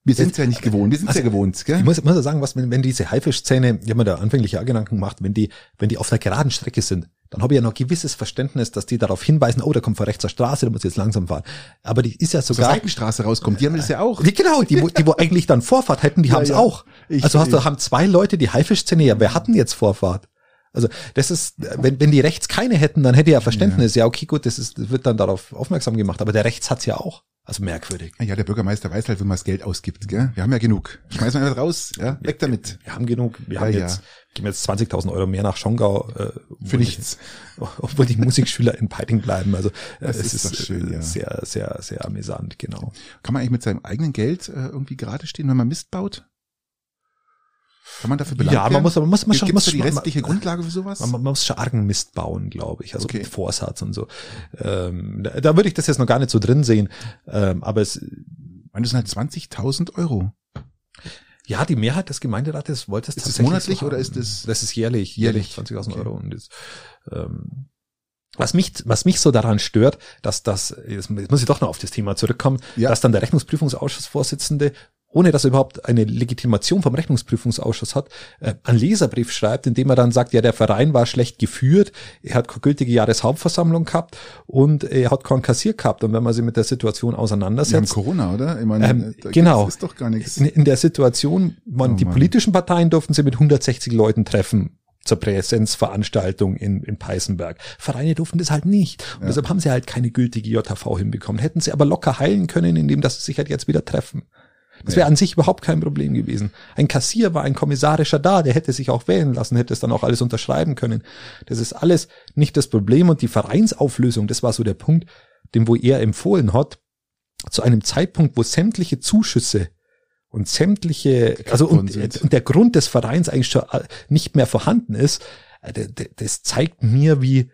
wir sind es ja nicht gewohnt, wir sind also, ja gewohnt. Gell? Ich muss, muss ja sagen, was wenn, wenn diese Haifischzähne, ich habe mir da anfänglich auch Gedanken gemacht, wenn die, wenn die auf der geraden Strecke sind, dann habe ich ja noch gewisses Verständnis, dass die darauf hinweisen, oh, da kommt von rechts zur Straße, da muss ich jetzt langsam fahren. Aber die ist ja sogar... Zur Seitenstraße rauskommt, die haben das ja auch. Die, genau, die, wo, die wo eigentlich dann Vorfahrt hätten, die [laughs] ja, haben es ja. auch. Ich, also hast du, haben zwei Leute die Haifischzähne, ja, wer hatten jetzt Vorfahrt? Also das ist, wenn, wenn die rechts keine hätten, dann hätte ja Verständnis. Ja, ja okay, gut, das, ist, das wird dann darauf aufmerksam gemacht. Aber der rechts hat's ja auch. Also merkwürdig. Ja, der Bürgermeister weiß halt, wenn man das Geld ausgibt. Gell? Wir haben ja genug. Schmeißen wir einfach raus. Ja, weg damit. Wir, wir haben genug. Wir ja, haben jetzt, ja. geben jetzt 20.000 Euro mehr nach Schongau. Äh, Für nichts. Die, [laughs] obwohl die Musikschüler in Peiting bleiben. Also äh, es ist, ist schön, ja. sehr, sehr, sehr amüsant. Genau. Kann man eigentlich mit seinem eigenen Geld äh, irgendwie gerade stehen, wenn man Mist baut? Kann man dafür belangt Ja, man muss, man muss, man schon, muss die restliche man, Grundlage für sowas? Man, man, muss schon argen Mist bauen, glaube ich. Also okay. mit Vorsatz und so. Ähm, da, da würde ich das jetzt noch gar nicht so drin sehen. Ähm, aber es. meine, das sind halt 20.000 Euro. Ja, die Mehrheit des Gemeinderates wollte es Ist das monatlich so oder ist das? Das ist jährlich, jährlich, jährlich 20.000 okay. Euro und ist, ähm, was mich, was mich so daran stört, dass das, jetzt muss ich doch noch auf das Thema zurückkommen, ja. dass dann der Rechnungsprüfungsausschussvorsitzende ohne dass er überhaupt eine Legitimation vom Rechnungsprüfungsausschuss hat, äh, einen Leserbrief schreibt, in dem er dann sagt, ja, der Verein war schlecht geführt, er hat keine gültige Jahreshauptversammlung gehabt und er hat keinen Kassier gehabt. Und wenn man sich mit der Situation auseinandersetzt. Wir haben Corona, oder? Ich meine, ähm, genau. ist doch gar nichts. In, in der Situation, man, oh, die politischen Parteien durften sie mit 160 Leuten treffen zur Präsenzveranstaltung in, in Peißenberg. Vereine durften das halt nicht. Und ja. deshalb haben sie halt keine gültige JHV hinbekommen. Hätten sie aber locker heilen können, indem dass sie sich halt jetzt wieder treffen. Das wäre an sich überhaupt kein Problem gewesen. Ein Kassier war ein kommissarischer da, der hätte sich auch wählen lassen, hätte es dann auch alles unterschreiben können. Das ist alles nicht das Problem und die Vereinsauflösung, das war so der Punkt, den wo er empfohlen hat, zu einem Zeitpunkt, wo sämtliche Zuschüsse und sämtliche, also und, und der Grund des Vereins eigentlich schon äh, nicht mehr vorhanden ist, äh, das zeigt mir, wie,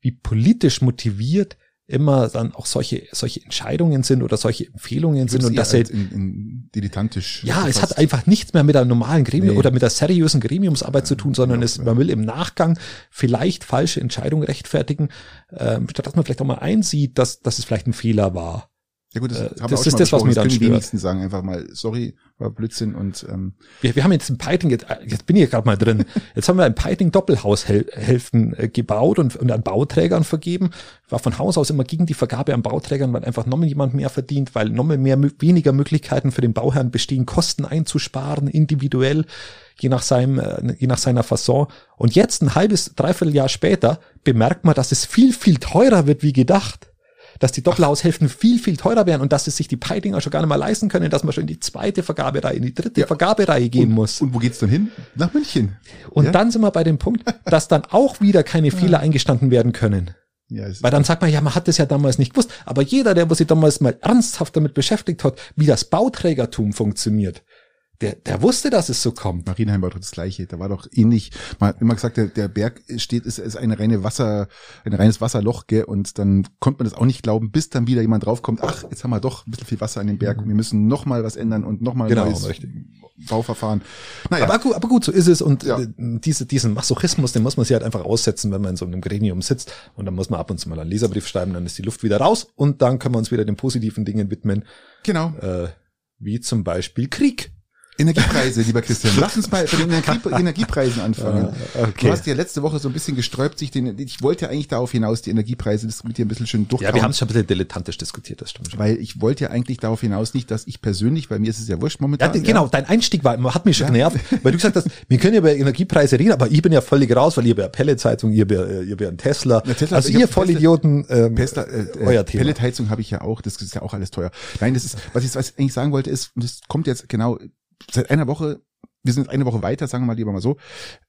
wie politisch motiviert immer dann auch solche solche Entscheidungen sind oder solche Empfehlungen sind und dass halt in, in dilettantisch ja es hat einfach nichts mehr mit einem normalen Gremium nee. oder mit der seriösen Gremiumsarbeit ja, zu tun sondern es, man will im Nachgang vielleicht falsche Entscheidungen rechtfertigen ähm, statt dass man vielleicht auch mal einsieht dass dass es vielleicht ein Fehler war ja gut, das, äh, das ist das, was mir dann stört. Die wenigsten sagen einfach mal, sorry, war Blödsinn und ähm wir, wir haben jetzt ein Piting, jetzt, jetzt bin ich ja gerade mal drin, [laughs] jetzt haben wir ein Piting Doppelhaushälften äh, gebaut und, und an Bauträgern vergeben. War von Haus aus immer gegen die Vergabe an Bauträgern, weil einfach nochmal jemand mehr verdient, weil nochmal mehr weniger Möglichkeiten für den Bauherrn bestehen, Kosten einzusparen, individuell je nach seinem, äh, je nach seiner Fasson. Und jetzt ein halbes, dreiviertel Jahr später bemerkt man, dass es viel, viel teurer wird wie gedacht dass die Doppelhaushälften viel, viel teurer wären und dass es sich die Peidinger schon gar nicht mehr leisten können, dass man schon in die zweite Vergabereihe, in die dritte ja. Vergabereihe gehen und, muss. Und wo geht's dann hin? Nach München. Und ja? dann sind wir bei dem Punkt, dass dann auch wieder keine Fehler eingestanden werden können. Ja, Weil dann sagt man, ja, man hat das ja damals nicht gewusst. Aber jeder, der sich damals mal ernsthaft damit beschäftigt hat, wie das Bauträgertum funktioniert, der, der wusste, dass es so kommt. Marienheim war doch das Gleiche. Da war doch ähnlich. Man hat immer gesagt, der, der Berg steht, ist, ist eine reine Wasser, ein reines Wasserloch, gell? Und dann konnte man das auch nicht glauben, bis dann wieder jemand draufkommt. Ach, jetzt haben wir doch ein bisschen viel Wasser an dem Berg. Wir müssen noch mal was ändern und noch mal genau, neues richtig. Bauverfahren. Naja. Aber, gut, aber gut, so ist es. Und ja. Äh, diese, diesen Masochismus, den muss man sich halt einfach aussetzen, wenn man in so einem Gremium sitzt. Und dann muss man ab und zu mal einen Leserbrief schreiben, dann ist die Luft wieder raus und dann können wir uns wieder den positiven Dingen widmen. Genau. Äh, wie zum Beispiel Krieg. Energiepreise, lieber Christian. [laughs] Lass uns mal bei den Energie Energiepreisen anfangen. Ah, okay. Du hast ja letzte Woche so ein bisschen gesträubt, sich den, ich wollte ja eigentlich darauf hinaus, die Energiepreise das mit dir ein bisschen schön durchkauen. Ja, wir haben es schon ein bisschen dilettantisch diskutiert, das stimmt schon. Weil ich wollte ja eigentlich darauf hinaus nicht, dass ich persönlich, weil mir ist es ja wurscht momentan. Ja, genau, dein Einstieg war, hat mich schon ja. genervt, weil du gesagt hast, [laughs] wir können ja über Energiepreise reden, aber ich bin ja völlig raus, weil ihr ja Pelletheizung, ihr ja, ihr ja ein Tesla. Ja, Tesla also ihr Vollidioten, ähm, Tesla, äh, äh, euer Thema. Pelletheizung habe ich ja auch, das ist ja auch alles teuer. Nein, das ist, was ich, was ich eigentlich sagen wollte, ist, und das kommt jetzt genau, seit einer Woche wir sind jetzt eine Woche weiter, sagen wir mal lieber mal so.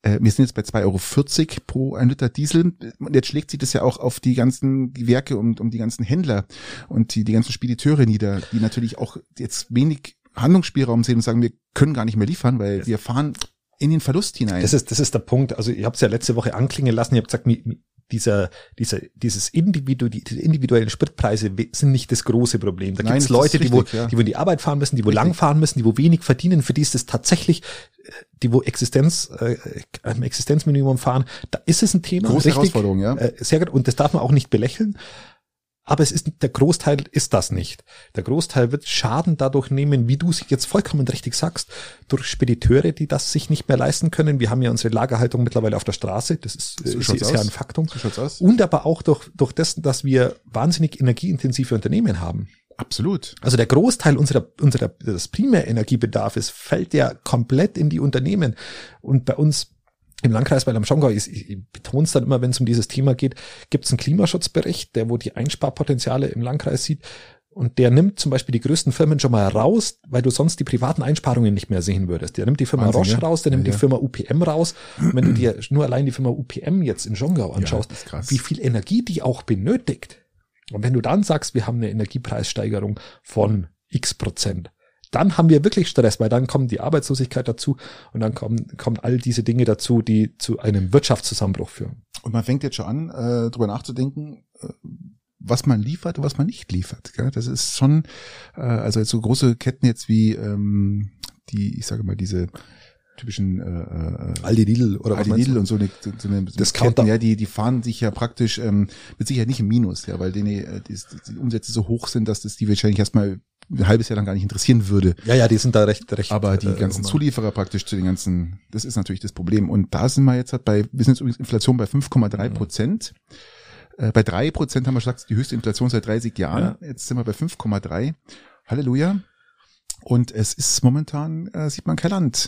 Äh, wir sind jetzt bei 2,40 Euro pro ein Liter Diesel. Und jetzt schlägt sich das ja auch auf die ganzen Werke und um die ganzen Händler und die, die ganzen Spediteure nieder, die natürlich auch jetzt wenig Handlungsspielraum sehen und sagen, wir können gar nicht mehr liefern, weil wir fahren in den Verlust hinein. Das ist, das ist der Punkt. Also ich habe es ja letzte Woche anklingen lassen. Ich habe gesagt, dieser, dieser, dieses Individu, die, die individuellen Spritpreise sind nicht das große Problem. Da gibt es Leute, richtig, die, wo, ja. die wo in die Arbeit fahren müssen, die wo richtig. lang fahren müssen, die wo wenig verdienen, für die ist es tatsächlich, äh, die wo Existenz, äh, Existenzminimum fahren. Da ist es ein Thema. Große richtig, Herausforderung, ja. Äh, sehr gut. Und das darf man auch nicht belächeln. Aber es ist, der Großteil ist das nicht. Der Großteil wird Schaden dadurch nehmen, wie du es jetzt vollkommen richtig sagst, durch Spediteure, die das sich nicht mehr leisten können. Wir haben ja unsere Lagerhaltung mittlerweile auf der Straße. Das ist, so ist, ist ja ein Faktum. So Und aber auch durch, durch das, dass wir wahnsinnig energieintensive Unternehmen haben. Absolut. Also der Großteil unserer, unserer, des Primärenergiebedarfs fällt ja komplett in die Unternehmen. Und bei uns im Landkreis bei Lamschongau, ich, ich betone es dann immer, wenn es um dieses Thema geht, gibt es einen Klimaschutzbericht, der wo die Einsparpotenziale im Landkreis sieht. Und der nimmt zum Beispiel die größten Firmen schon mal raus, weil du sonst die privaten Einsparungen nicht mehr sehen würdest. Der nimmt die Firma Wahnsinn, Roche ja? raus, der nimmt ja, die Firma UPM raus. Und wenn du dir nur allein die Firma UPM jetzt in Jongau anschaust, ja, wie viel Energie die auch benötigt. Und wenn du dann sagst, wir haben eine Energiepreissteigerung von x Prozent, dann haben wir wirklich Stress, weil dann kommt die Arbeitslosigkeit dazu und dann kommen, kommen all diese Dinge dazu, die zu einem Wirtschaftszusammenbruch führen. Und man fängt jetzt schon an, äh, darüber nachzudenken, äh, was man liefert und was man nicht liefert. Gell? Das ist schon, äh, also jetzt so große Ketten jetzt wie ähm, die, ich sage mal, diese typischen äh, äh Aldi Lidl oder Aldi Lidl und so eine, so eine Discounter. ja, die die fahren sich ja praktisch ähm, mit Sicherheit nicht im Minus, ja, weil denen äh, die, die Umsätze so hoch sind, dass das die wahrscheinlich erstmal ein halbes Jahr lang gar nicht interessieren würde. Ja, ja, die sind da recht, recht. Aber die äh, ganzen Zulieferer praktisch zu den ganzen, das ist natürlich das Problem. Und da sind wir jetzt halt bei, wir sind jetzt übrigens Inflation bei 5,3 Prozent. Mhm. Äh, bei drei Prozent haben wir gesagt, die höchste Inflation seit 30 Jahren. Ja. Jetzt sind wir bei 5,3. Halleluja. Und es ist momentan, äh, sieht man kein Land.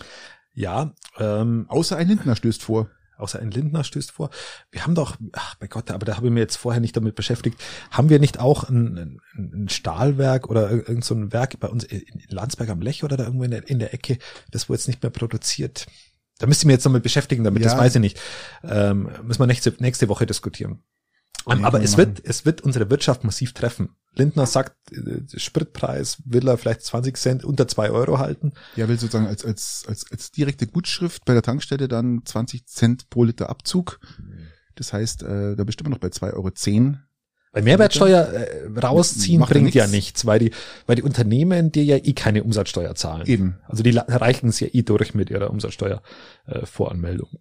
Ja, ähm, außer ein Lindner stößt vor außer ein Lindner stößt vor. Wir haben doch, ach bei Gott, aber da habe ich mir jetzt vorher nicht damit beschäftigt. Haben wir nicht auch ein, ein Stahlwerk oder irgendein so ein Werk bei uns in Landsberg am Lech oder da irgendwo in der, in der Ecke, das wo jetzt nicht mehr produziert? Da müsste ich mir jetzt nochmal beschäftigen damit, ja. das weiß ich nicht. Ähm, müssen wir nächste, nächste Woche diskutieren. Um, aber es wird, es wird unsere Wirtschaft massiv treffen. Lindner sagt, äh, Spritpreis will er vielleicht 20 Cent unter zwei Euro halten. Ja, will sozusagen als, als, als, als direkte Gutschrift bei der Tankstelle dann 20 Cent pro Liter Abzug. Das heißt, äh, da bestimmt noch bei 2,10 Euro. Weil Mehrwertsteuer äh, rausziehen Macht bringt ja nichts, weil die, weil die Unternehmen dir ja eh keine Umsatzsteuer zahlen. Eben. Also die reichen es ja eh durch mit ihrer Umsatzsteuervoranmeldung. Äh,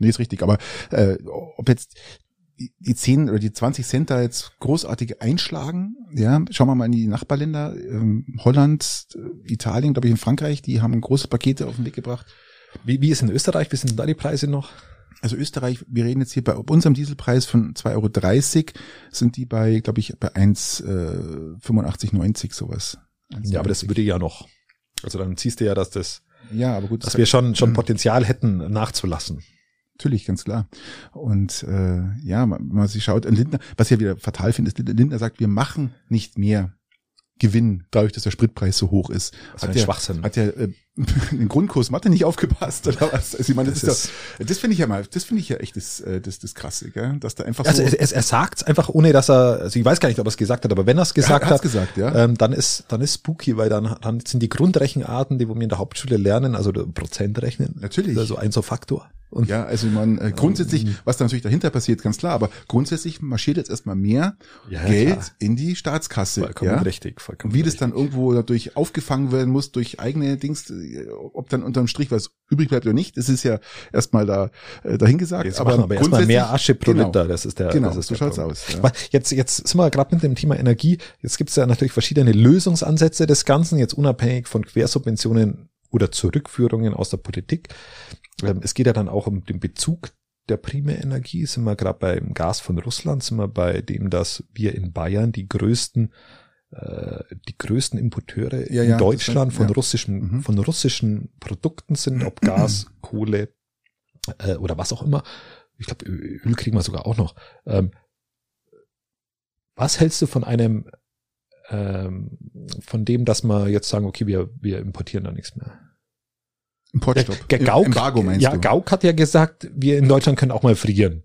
Nee, ist richtig. Aber äh, ob jetzt die 10 oder die 20 Cent da jetzt großartig einschlagen. Ja, schauen wir mal in die Nachbarländer, ähm, Holland, äh, Italien, glaube ich, in Frankreich, die haben große Pakete auf den Weg gebracht. Wie, wie ist in Österreich? Wie sind da die Preise noch? Also Österreich, wir reden jetzt hier bei unserem Dieselpreis von 2,30 Euro, sind die bei, glaube ich, bei 1,85,90 äh, sowas. 1, ja, aber das würde ja noch. Also dann ziehst du ja, dass das, ja, aber gut, dass wir schon schon Potenzial hätten nachzulassen. Natürlich, ganz klar. Und äh, ja, wenn man sich schaut, Lindner, was ich ja wieder fatal finde, ist, Lindner sagt, wir machen nicht mehr Gewinn, dadurch, dass der Spritpreis so hoch ist. Das hat der, Schwachsinn. Hat der äh, [laughs] den Grundkurs Mathe nicht aufgepasst oder was? Also ich meine, das, das ist, ja, das finde ich ja mal, das finde ich ja echt das, äh, das, das krasse, gell? dass da einfach also so. Also er, er sagt einfach, ohne dass er, also ich weiß gar nicht, ob er es gesagt hat, aber wenn er es gesagt hat, gesagt, ja. ähm, dann ist, dann ist spooky, weil dann, dann sind die Grundrechenarten, die wir in der Hauptschule lernen, also Prozentrechnen, natürlich, also ein so Faktor. Und ja, also man äh, grundsätzlich, ähm, was da natürlich dahinter passiert, ganz klar, aber grundsätzlich marschiert jetzt erstmal mehr ja, Geld klar. in die Staatskasse. Vollkommen ja? richtig. Vollkommen Und wie richtig. das dann irgendwo dadurch aufgefangen werden muss, durch eigene Dings, äh, ob dann unterm Strich was übrig bleibt oder nicht, das ist ja erstmal da äh, dahingesagt. Jetzt aber, aber erstmal mehr Asche pro genau, Liter, das ist der Genau, das ist so schaut's aus. Ja. Jetzt, jetzt sind wir gerade mit dem Thema Energie. Jetzt gibt es ja natürlich verschiedene Lösungsansätze des Ganzen, jetzt unabhängig von Quersubventionen oder Zurückführungen aus der Politik. Ähm, es geht ja dann auch um den Bezug der Primärenergie. Sind wir gerade beim Gas von Russland, sind wir bei dem, dass wir in Bayern die größten äh, die größten Importeure ja, in ja, Deutschland von ja. russischen Mhm. von russischen Produkten sind, ob Gas, [clears throat] Kohle äh, oder was auch immer. Ich glaube, Öl kriegen wir sogar auch noch. Ähm, was hältst du von einem ähm, von dem, dass wir jetzt sagen, okay, wir wir importieren da nichts mehr? Importstopp. Der, der Gauck, Embargo meinst ja, du? Gauck hat ja gesagt, wir in Deutschland können auch mal frieren.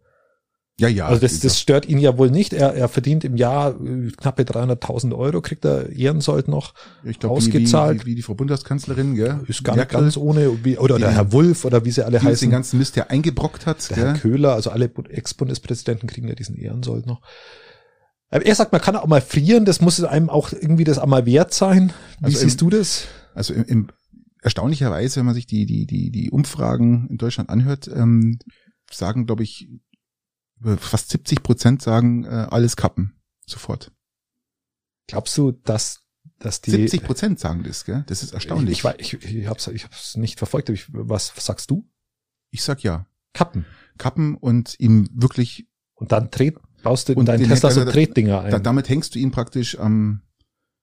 Ja, ja. Also das, das stört ihn ja wohl nicht. Er, er verdient im Jahr äh, knappe 300.000 Euro, kriegt er Ehrensold noch ich glaub, ausgezahlt. Wie, wie, wie die Frau Bundeskanzlerin, gell? Ist gar nicht ganz ohne, wie, oder der Herr Wulff oder wie sie alle die heißen. den ganzen Mist ja eingebrockt hat. der Herr Gell? Köhler, also alle Bu- Ex-Bundespräsidenten kriegen ja diesen Ehrensold noch. Er sagt, man kann auch mal frieren, das muss einem auch irgendwie das einmal wert sein. Wie Also siehst du das? Also im, im erstaunlicherweise, wenn man sich die, die, die, die Umfragen in Deutschland anhört, ähm, sagen, glaube ich, fast 70 Prozent sagen, äh, alles kappen. Sofort. Glaubst du, dass, dass die 70 Prozent sagen das, gell? Das ist erstaunlich. Ich, ich, ich, ich hab's, ich hab's nicht verfolgt, aber ich, was, was sagst du? Ich sag ja. Kappen. Kappen und ihm wirklich, Und dann dreht, baust du in Und deinen Tesla so Tretdinger ein. da, damit hängst du ihn praktisch am,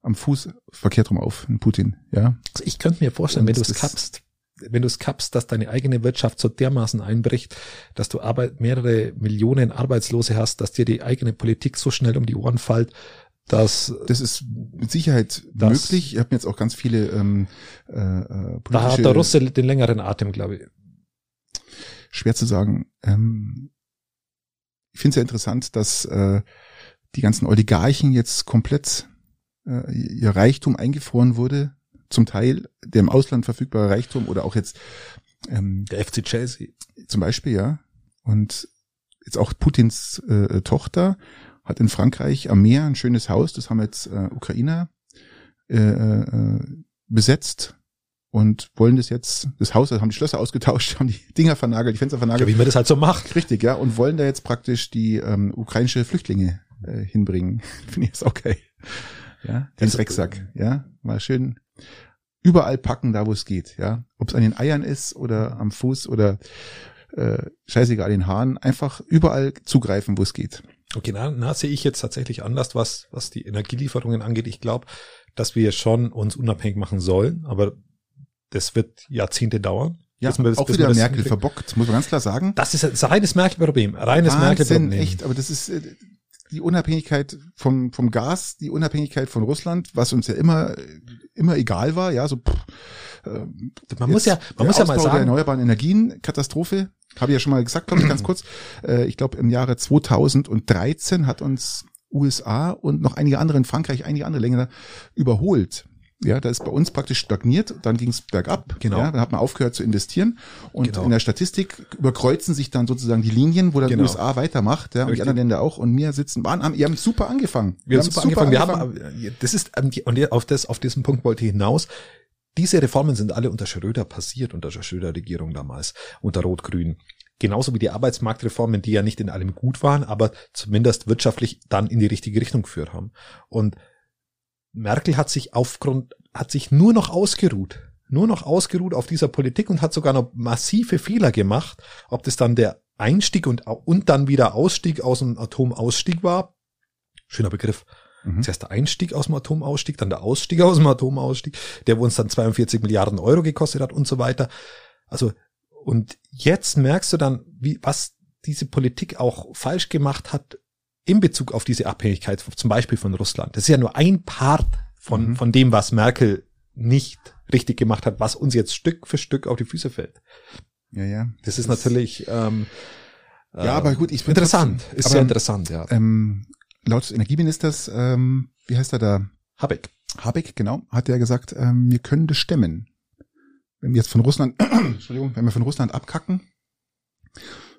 am Fuß verkehrt rum auf, in Putin, ja? Also ich könnte mir vorstellen, Und wenn du es kappst, wenn du es kappst, dass deine eigene Wirtschaft so dermaßen einbricht, dass du Arbeit, mehrere Millionen Arbeitslose hast, dass dir die eigene Politik so schnell um die Ohren fällt, dass Das ist mit Sicherheit Das- möglich. Ich habe mir jetzt auch ganz viele ähm, äh, äh, da politische, hat der Russe den längeren Atem, glaube ich. schwer zu sagen. Ähm, ich finde es ja interessant, dass äh, die ganzen Oligarchen jetzt komplett äh, ihr Reichtum eingefroren wurde. Zum Teil der im Ausland verfügbare Reichtum oder auch jetzt ähm, Der FC Chelsea. zum Beispiel, ja. Und jetzt auch Putins äh, Tochter hat in Frankreich am Meer ein schönes Haus, das haben jetzt äh, Ukrainer äh, äh, besetzt und wollen das jetzt, das Haus, also haben die Schlösser ausgetauscht, [laughs] haben die Dinger vernagelt, die Fenster vernagelt. Ja, wie man das halt so macht. Richtig, ja, und wollen da jetzt praktisch die ähm, ukrainische Flüchtlinge äh, hinbringen. [laughs] Finde ich das okay. Ja, den Drecksack, ja, mal schön überall packen, da wo es geht, ja. Ob es an den Eiern ist oder am Fuß oder äh, scheißegal, den Haaren, einfach überall zugreifen, wo es geht. Okay, na, na sehe ich jetzt tatsächlich anders, was, was die Energielieferungen angeht. Ich glaube, dass wir schon uns unabhängig machen sollen, aber das wird Jahrzehnte dauern. Ja, Bis das- auch bis wieder das Merkel verbockt, muss man ganz klar sagen. Das ist ein reines Merkel-Problem. Reines Merkel-Problem. echt, aber das ist äh, die Unabhängigkeit vom, vom Gas, die Unabhängigkeit von Russland, was uns ja immer, immer egal war, ja, so, pff, äh, Man muss ja, man muss ja mal Ausbau der sagen, erneuerbaren Energien, Katastrophe, habe ich ja schon mal gesagt, glaube ich, ganz [clears throat] kurz. Äh, ich glaube, im Jahre 2013 hat uns USA und noch einige andere in Frankreich, einige andere Länder überholt. Ja, da ist bei uns praktisch stagniert, dann ging es bergab. Genau. Ja, dann hat man aufgehört zu investieren und Genau. in der Statistik überkreuzen sich dann sozusagen die Linien, wo dann Genau. die USA weitermacht, ja, und die anderen Länder auch. Und wir sitzen, waren, haben, wir haben super angefangen. wir haben super angefangen. Wir haben, das ist, ähm, und auf das, auf diesen Punkt wollte ich hinaus. Diese Reformen sind alle unter Schröder passiert, unter der Schröder-Regierung damals, unter Rot-Grün. Genauso wie die Arbeitsmarktreformen, die ja nicht in allem gut waren, aber zumindest wirtschaftlich dann in die richtige Richtung geführt haben. Und Merkel hat sich aufgrund, hat sich nur noch ausgeruht. Nur noch ausgeruht auf dieser Politik und hat sogar noch massive Fehler gemacht. Ob das dann der Einstieg und, und dann wieder Ausstieg aus dem Atomausstieg war. Schöner Begriff. Mhm. Zuerst der Einstieg aus dem Atomausstieg, dann der Ausstieg aus dem Atomausstieg, der uns dann 42 Milliarden Euro gekostet hat und so weiter. Also, und jetzt merkst du dann, wie, was diese Politik auch falsch gemacht hat in Bezug auf diese Abhängigkeit, zum Beispiel von Russland. Das ist ja nur ein Part von, Mhm. von dem, was Merkel nicht richtig gemacht hat, was uns jetzt Stück für Stück auf die Füße fällt. Ja, ja. Das ist natürlich ähm, Ja, aber gut, ich interessant. trotzdem- ist aber, sehr interessant, ja. Ähm, laut des Energieministers, ähm, wie heißt er da? Habeck. Habeck, genau, hat er gesagt, ähm, wir können das stemmen. Wenn wir jetzt von Russland, [clears throat] Entschuldigung, wenn wir von Russland abkacken.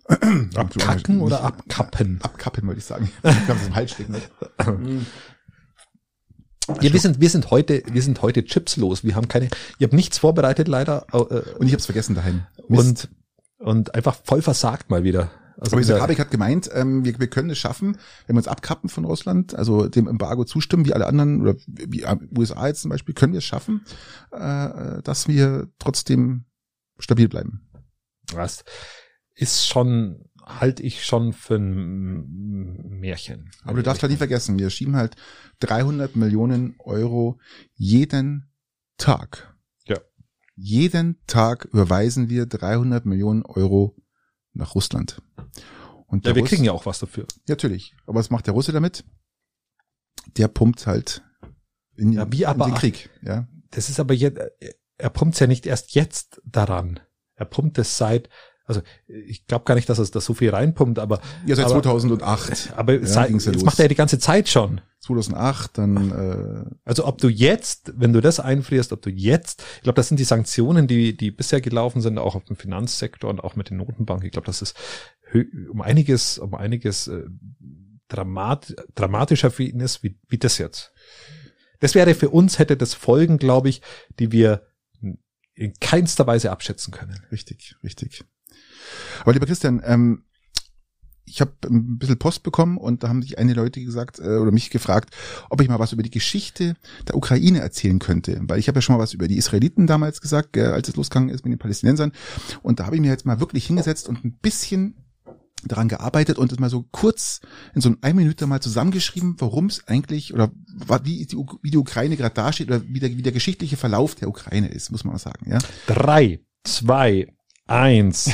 Abkacken oder Nicht- abkappen? Abkappen, wollte ich sagen. Ich kann es im Hals stecken. Ne? Ja, wir sind, wir sind heute, wir sind heute chipslos. Wir haben keine, ihr habt nichts vorbereitet leider, äh, Und ich habe es vergessen daheim. Mist. und, und einfach voll versagt mal wieder. Also Aber dieser Habeck hat gemeint, ähm, wir, wir können es schaffen, wenn wir uns abkappen von Russland, also dem Embargo zustimmen, wie alle anderen, oder wie USA jetzt zum Beispiel, können wir es schaffen, äh, dass wir trotzdem stabil bleiben. was ist schon, halte ich schon für ein Märchen. Aber du darfst halt nicht vergessen, wir schieben halt 300 Millionen Euro jeden Tag. Ja. Jeden Tag überweisen wir 300 Millionen Euro nach Russland. Und Ja, wir Russ- kriegen ja auch was dafür. Natürlich. Aber was macht der Russe damit? Der pumpt halt in, Ja, wie aber- in den Krieg. Ja. Das ist aber jetzt, er pumpt ja nicht erst jetzt daran. Er pumpt es seit, also ich glaube gar nicht, dass er das so viel reinpumpt, aber, ja seit Aber- 2008. aber Ja, seit, das los. macht er ja die ganze Zeit schon. 2008, dann äh, Also ob du jetzt, wenn du das einfrierst, ob du jetzt, ich glaube, das sind die Sanktionen, die, die bisher gelaufen sind, auch auf dem Finanzsektor und auch mit den Notenbanken. Ich glaube, das ist um einiges, um einiges äh, dramat, dramatischer für ihn ist, wie, wie das jetzt. Das wäre für uns, hätte das Folgen, glaube ich, die wir in keinster Weise abschätzen können. richtig, richtig. Aber lieber Christian, ähm, ich habe ein bisschen Post bekommen und da haben sich einige Leute gesagt äh, oder mich gefragt, ob ich mal was über die Geschichte der Ukraine erzählen könnte, weil ich habe ja schon mal was über die Israeliten damals gesagt, gell, als es losgegangen ist mit den Palästinensern und da habe ich mir jetzt mal wirklich hingesetzt und ein bisschen daran gearbeitet und es mal so kurz in so ein Minute mal zusammengeschrieben, warum es eigentlich oder wie die, wie die Ukraine gerade dasteht oder wie der, wie der geschichtliche Verlauf der Ukraine ist, muss man mal sagen, ja. Drei, zwei, eins,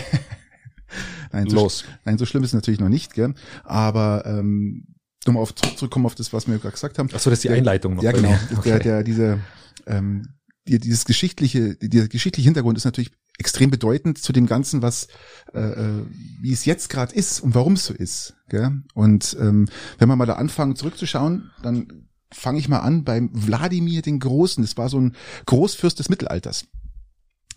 [laughs] Nein, so, los. nein, so schlimm ist es natürlich noch nicht, gell? Aber ähm, nochmal auf zurückkommen auf das, was wir gerade gesagt haben. Achso, das ist die Der- Einleitung noch. Ja, genau. Das- Der, der, diese, ähm, die, dieses geschichtliche, dieser geschichtliche Hintergrund ist natürlich extrem bedeutend zu dem Ganzen, was äh, äh, wie es jetzt gerade ist und warum es so ist. Gell? Und ähm, wenn wir mal da anfangen zurückzuschauen, dann fange ich mal an beim Wladimir den Großen. Das war so ein Großfürst des Mittelalters.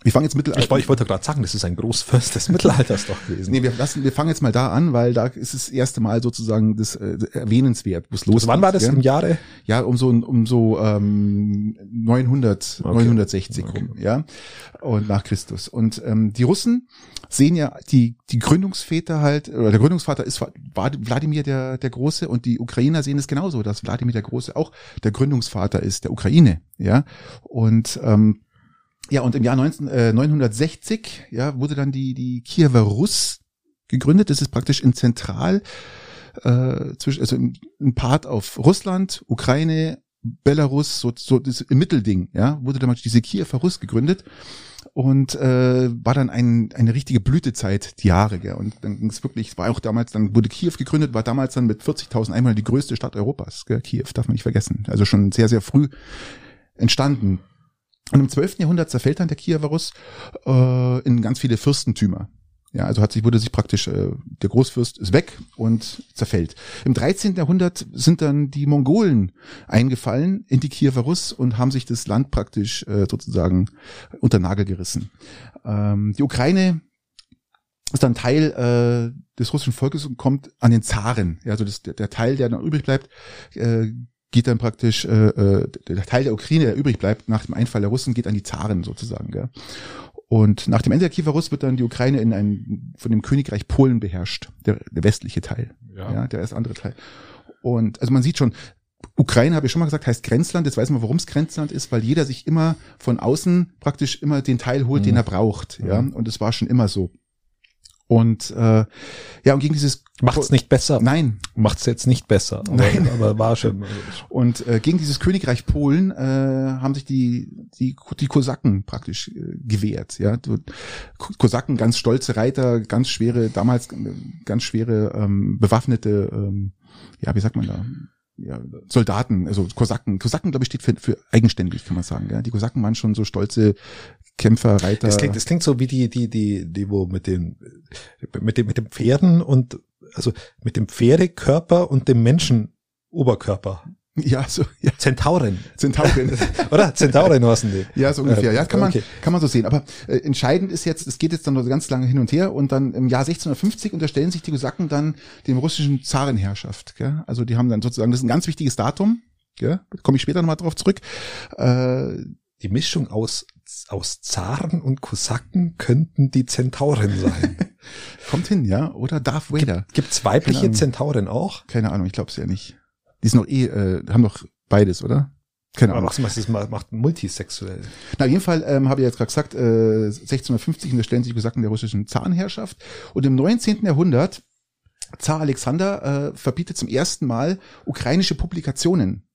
Wir fangen jetzt Mittelalter. Ich, wollte- ich wollte gerade sagen, das ist ein Großfürst des [laughs] Mittelalters doch gewesen. Nee, wir, lassen, wir fangen jetzt mal da an, weil da ist das erste Mal sozusagen das äh, erwähnenswert, wo es losgeht. also wann war das? gell? Im Jahre? Ja, um so um so ähm, 900, Okay. 960 Okay. rum, ja, und nach Christus. Und ähm, die Russen sehen ja die die Gründungsväter halt oder der Gründungsvater ist Wladimir der der Große und die Ukrainer sehen es genauso, dass Wladimir der Große auch der Gründungsvater ist der Ukraine, ja. Und ähm, ja, und im Jahr 19, äh, 960 ja, wurde dann die, die Kiewer Rus gegründet. Das ist praktisch in Zentral, äh, zwischen, also ein Part auf Russland, Ukraine, Belarus, so, so das im Mittelding, ja, wurde damals diese Kiewer Rus gegründet und äh, war dann ein, eine richtige Blütezeit, die Jahre, gell. Und dann ging es wirklich, war auch damals, dann wurde Kiew gegründet, war damals dann mit 40.000 Einwohnern die größte Stadt Europas, gell. Kiew, darf man nicht vergessen. Also schon sehr, sehr früh entstanden. Und im 12. Jahrhundert zerfällt dann der Kiewer Rus äh, in ganz viele Fürstentümer. Ja, also hat sich, wurde sich praktisch, äh, der Großfürst ist weg und zerfällt. Im 13. Jahrhundert sind dann die Mongolen eingefallen in die Kiewer Rus und haben sich das Land praktisch äh, sozusagen unter Nagel gerissen. Ähm, die Ukraine ist dann Teil äh, des russischen Volkes und kommt an den Zaren. Ja, also das, der, der Teil, der dann übrig bleibt, äh, geht dann praktisch, äh, äh, der Teil der Ukraine, der übrig bleibt nach dem Einfall der Russen, geht an die Zaren sozusagen. Gell? Und nach dem Ende der Kiewer Russ wird dann die Ukraine in ein, von dem Königreich Polen beherrscht, der, der westliche Teil, ja. der erst andere Teil. Und also man sieht schon, Ukraine, habe ich schon mal gesagt, heißt Grenzland. Jetzt weiß man, warum es Grenzland ist, weil jeder sich immer von außen praktisch immer den Teil holt, Mhm. den er braucht. Ja, und es war schon immer so. Und äh, ja, und gegen dieses Macht's nicht besser. Nein, Macht's jetzt nicht besser. Aber, Nein. aber war schon. Und äh, gegen dieses Königreich Polen äh, haben sich die die die Kosaken praktisch äh, gewehrt. Ja, Kosaken, ganz stolze Reiter, ganz schwere damals ganz schwere ähm, bewaffnete, ähm, ja wie sagt man da? Ja, Soldaten, also Kosaken. Kosaken, glaube ich, steht für, für eigenständig, kann man sagen. Ja? Die Kosaken waren schon so stolze Kämpfer, Reiter. Das klingt, das klingt so wie die, die, die, die, wo mit den, mit den, mit den Pferden und, also mit dem Pferdekörper und dem Menschenoberkörper. Ja, so ja, Zentauren. Zentauren. [laughs] Oder? Zentauren heißen die. Ja, so ungefähr. Äh, Ja, kann man, okay. kann man so sehen. Aber äh, entscheidend ist jetzt, es geht jetzt dann noch ganz lange hin und her und dann im Jahr 1650 unterstellen sich die Kosaken dann dem russischen Zarenherrschaft. Gell? Also die haben dann sozusagen, das ist ein ganz wichtiges Datum, gell? komme ich später nochmal drauf zurück. Äh, Die Mischung aus, aus Zaren und Kosaken könnten die Zentauren sein. [laughs] kommt hin, ja? Oder Darth Vader. Gibt's Keine weibliche. Zentauren auch? Keine Ahnung, ich glaube es ja nicht. Die sind noch eh, äh, haben doch beides, oder? Keine Aber Ahnung. macht, das macht multisexuell. Na, auf jeden Fall ähm, habe ich jetzt gerade gesagt, äh, 1650 unterstellen sich Kosaken der russischen Zarenherrschaft. Und im 19. Jahrhundert, Zar Alexander äh, verbietet zum ersten Mal ukrainische Publikationen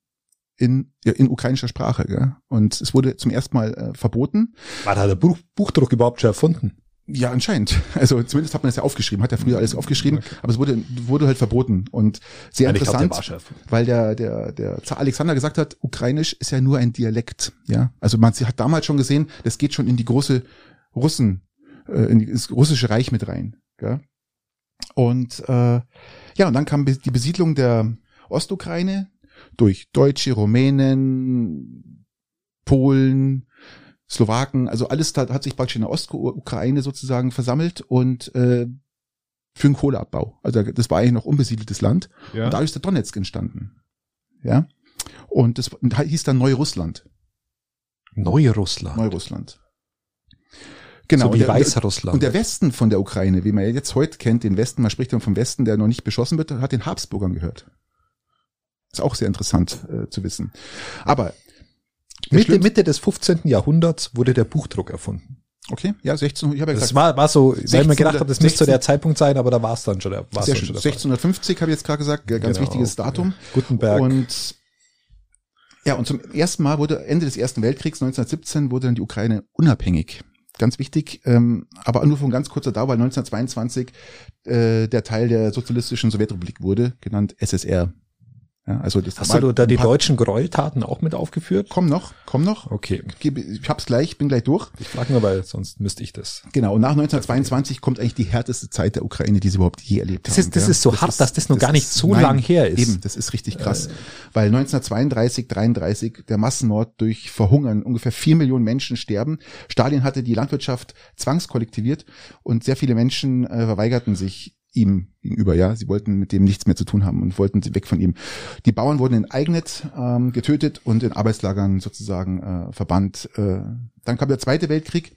in, ja, in ukrainischer Sprache. Gell? Und es wurde zum ersten Mal äh, verboten. War da der Buch, Buchdruck überhaupt schon erfunden? Ja, anscheinend. Also zumindest hat man es ja aufgeschrieben, hat ja früher alles aufgeschrieben, aber es wurde, wurde halt verboten. Und sehr Nein, ich glaub, der interessant, weil der, der, der Zar Alexander gesagt hat, Ukrainisch ist ja nur ein Dialekt. Ja, also man hat damals schon gesehen, das geht schon in die große Russen, äh, in das russische Reich mit rein. Gell? Und äh, ja, und dann kam die Besiedlung der Ostukraine durch Deutsche, Rumänen, Polen, Slowaken, also alles da hat sich praktisch in der Ostukraine sozusagen versammelt und äh, für den Kohleabbau. Also das war eigentlich noch unbesiedeltes Land. Ja. Und dadurch ist der Donetsk entstanden. Ja. Und das hieß dann Neurussland. Neurussland. Neurussland. Genau. so wie Und der- Weißrussland. Und der Westen von der Ukraine, wie man ja jetzt heute kennt, den Westen, man spricht dann vom Westen, der noch nicht beschossen wird, hat den Habsburgern gehört. Ist auch sehr interessant äh, zu wissen. Aber Mitte, Mitte des 15. Jahrhunderts wurde der Buchdruck erfunden. okay, ja, 16, ich habe ja Das gesagt, war, war so, weil ich mir 1600 gedacht habe, das müsste 16 der Zeitpunkt sein, aber da war es dann schon der, war's sehr schön, schon Fall. 1650 habe ich jetzt gerade gesagt, ganz Genau. wichtiges Datum. Gutenberg. Und ja, und zum ersten Mal wurde Ende des Ersten Weltkriegs 1917 wurde dann die Ukraine unabhängig. Ganz wichtig, ähm, aber nur von ganz kurzer Dauer, weil 1922 äh, der Teil der sozialistischen Sowjetrepublik wurde, genannt SSR. Ja, also das Hast du da die deutschen Gräueltaten auch mit aufgeführt? Komm noch, komm noch. Okay. Ich hab's gleich, bin gleich durch. Ich frage nur, weil sonst müsste ich das. Genau, und nach 1922 kommt eigentlich die härteste Zeit der Ukraine, die sie überhaupt je erlebt das haben. Ist, das ja. ist so das hart, ist, dass das noch gar nicht so nein, lang her ist. Eben, das ist richtig krass. Äh. Weil 1932, 33 der Massenmord durch Verhungern, ungefähr vier Millionen Menschen sterben. Stalin hatte die Landwirtschaft zwangskollektiviert und sehr viele Menschen äh, verweigerten sich ihm gegenüber, ja. Sie wollten mit dem nichts mehr zu tun haben und wollten weg von ihm. Die Bauern wurden in Eignet ähm, getötet und in Arbeitslagern sozusagen äh, verbannt. Äh, dann kam der Zweite Weltkrieg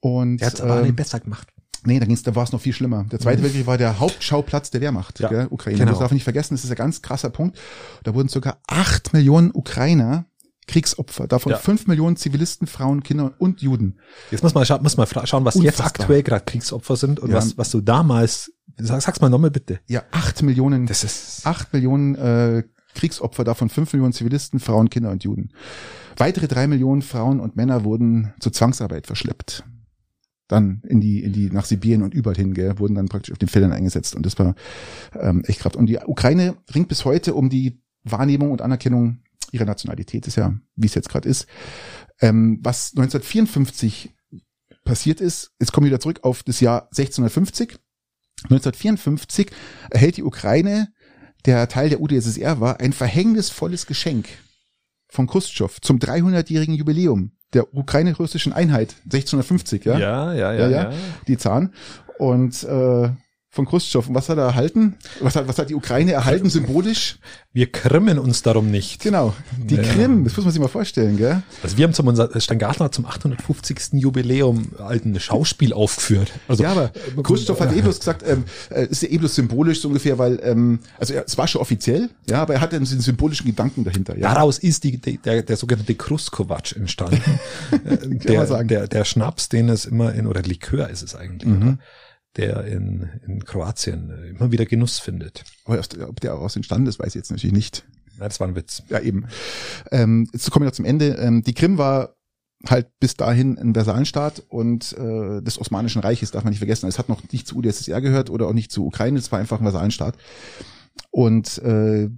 und der hat aber äh, nicht besser gemacht. Nee, da, ging's, da war es noch viel schlimmer. Der Zweite mhm. Weltkrieg war der Hauptschauplatz der Wehrmacht, ja, gell, Ukraine. Genau. Das darf man nicht vergessen, das ist ein ganz krasser Punkt. Da wurden sogar acht Millionen Ukrainer Kriegsopfer, davon fünf ja. Millionen Zivilisten, Frauen, Kinder und Juden. Jetzt muss man, scha muss man schauen, was Unfassbar. jetzt aktuell gerade Kriegsopfer sind und ja. was, was du damals, sag, sag's mal nochmal bitte. Ja, acht Millionen, das ist acht Millionen äh, Kriegsopfer, davon fünf Millionen Zivilisten, Frauen, Kinder und Juden. Weitere drei Millionen Frauen und Männer wurden zur Zwangsarbeit verschleppt. Dann in die, in die, nach Sibirien und überall hin, gell, wurden dann praktisch auf den Feldern eingesetzt. Und das war ähm, echt krass. Und die Ukraine ringt bis heute um die Wahrnehmung und Anerkennung ihrer Nationalität, ist ja, wie es jetzt gerade ist. Ähm, was 1954 passiert ist, jetzt kommen wir wieder zurück auf das Jahr 1650. 1954 erhält die Ukraine, der Teil der UdSSR war, ein verhängnisvolles Geschenk von Khrushchev zum 300-jährigen Jubiläum der ukraine-russischen Einheit 1650, ja? Ja, ja, ja, ja, ja. Die Zahn. Und äh, von Khrushchev. Und was hat er erhalten? Was hat, was hat die Ukraine erhalten symbolisch? Wir krimmen uns darum nicht. Genau. Die ja. Krim, das muss man sich mal vorstellen, gell? Also wir haben zum unser Steingarten hat zum 850. Jubiläum ein Schauspiel aufgeführt. Also, ja, aber Khrushchev hat eh bloß gesagt, ähm, äh, ist ja eh bloß symbolisch so ungefähr, weil, ähm, also es war schon offiziell, ja, aber er hatte einen symbolischen Gedanken dahinter. Ja. Daraus ist die, die, der, der sogenannte Kruskovac entstanden. [laughs] Äh, der, der, der Schnaps, den es immer in, oder Likör ist es eigentlich, mhm der in, in Kroatien immer wieder Genuss findet. Aber ob der aus entstanden ist, weiß ich jetzt natürlich nicht. Ja, das war ein Witz. Ja, eben. Ähm, jetzt kommen wir noch zum Ende. Ähm, die Krim war halt bis dahin ein Versalenstaat und äh, des Osmanischen Reiches darf man nicht vergessen. Es hat noch nicht zu UdSSR gehört oder auch nicht zu Ukraine, es war einfach ein Versalenstaat. Und äh,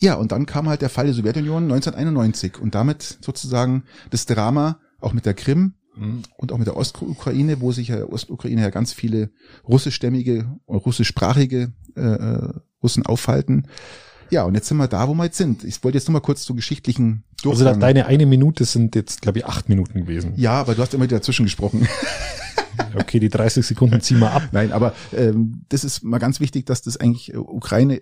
ja, und dann kam halt der Fall der Sowjetunion 1991 und damit sozusagen das Drama auch mit der Krim. Und auch mit der Ostukraine, wo sich ja Ostukraine ja ganz viele russischstämmige, russischsprachige äh, äh, Russen aufhalten. Ja, und jetzt sind wir da, wo wir jetzt sind. Ich wollte jetzt nur mal kurz zu geschichtlichen Durchgang. Also deine eine Minute sind jetzt, glaube ich, acht Minuten gewesen. Ja, aber du hast immer wieder dazwischen gesprochen. [laughs] okay, die 30 Sekunden ziehen wir ab. Nein, aber ähm, das ist mal ganz wichtig, dass das eigentlich Ukraine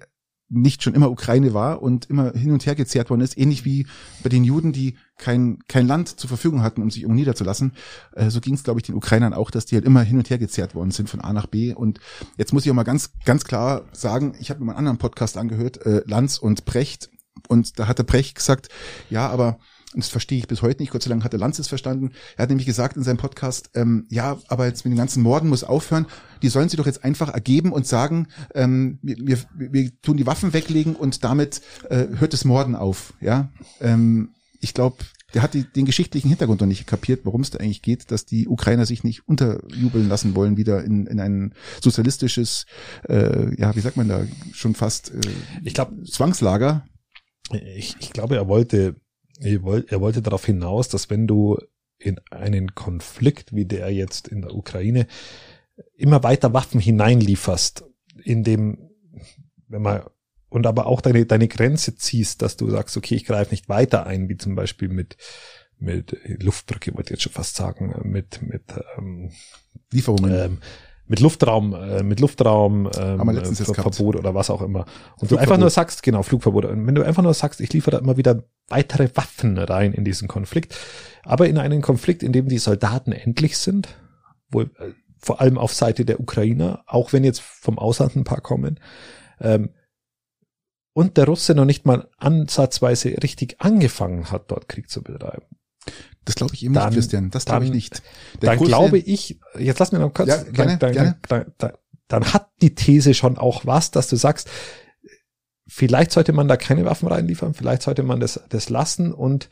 nicht schon immer Ukraine war und immer hin und her gezerrt worden ist, ähnlich wie bei den Juden, die kein, kein Land zur Verfügung hatten, um sich um niederzulassen. Äh, so ging es, glaube ich, den Ukrainern auch, dass die halt immer hin und her gezerrt worden sind von A nach B. Und jetzt muss ich auch mal ganz, ganz klar sagen, ich habe mir mal einen anderen Podcast angehört, äh, Lanz und Brecht, und da hatte Brecht gesagt, ja, aber und das verstehe ich bis heute nicht, Gott sei Dank hat der Lanz es verstanden. Er hat nämlich gesagt in seinem Podcast, ähm, ja, aber jetzt mit den ganzen Morden muss aufhören. Die sollen sie doch jetzt einfach ergeben und sagen, ähm, wir, wir, wir tun die Waffen weglegen und damit äh, hört das Morden auf. Ja, ähm, ich glaube, der hat die, den geschichtlichen Hintergrund noch nicht kapiert, worum es da eigentlich geht, dass die Ukrainer sich nicht unterjubeln lassen wollen, wieder in, in ein sozialistisches, äh, ja, wie sagt man da, schon fast äh, ich glaub, Zwangslager. Ich, ich glaube, er wollte er wollte darauf hinaus, dass wenn du in einen Konflikt wie der jetzt in der Ukraine immer weiter Waffen hineinlieferst, in dem, wenn man und aber auch deine, deine Grenze ziehst, dass du sagst, okay, ich greife nicht weiter ein, wie zum Beispiel mit, mit Luftbrücke, wollte ich jetzt schon fast sagen, mit, mit ähm, Lieferungen. Ähm, mit Luftraum, äh, mit Luftraum ähm, äh, Verbot oder was auch immer. Und du einfach nur sagst, genau, Flugverbot. Und wenn du einfach nur sagst, ich liefere da immer wieder weitere Waffen rein in diesen Konflikt, aber in einen Konflikt, in dem die Soldaten endlich sind, wohl äh, vor allem auf Seite der Ukrainer, auch wenn jetzt vom Ausland ein paar kommen, ähm, und der Russe noch nicht mal ansatzweise richtig angefangen hat, dort Krieg zu betreiben. Das glaube ich eben dann, nicht, Christian. Das glaube ich nicht. Der dann glaube ich, jetzt lass mir noch kurz, ja, gerne, dann, gerne. Dann, dann, dann, hat die These schon auch was, dass du sagst, vielleicht sollte man da keine Waffen reinliefern, vielleicht sollte man das, das lassen und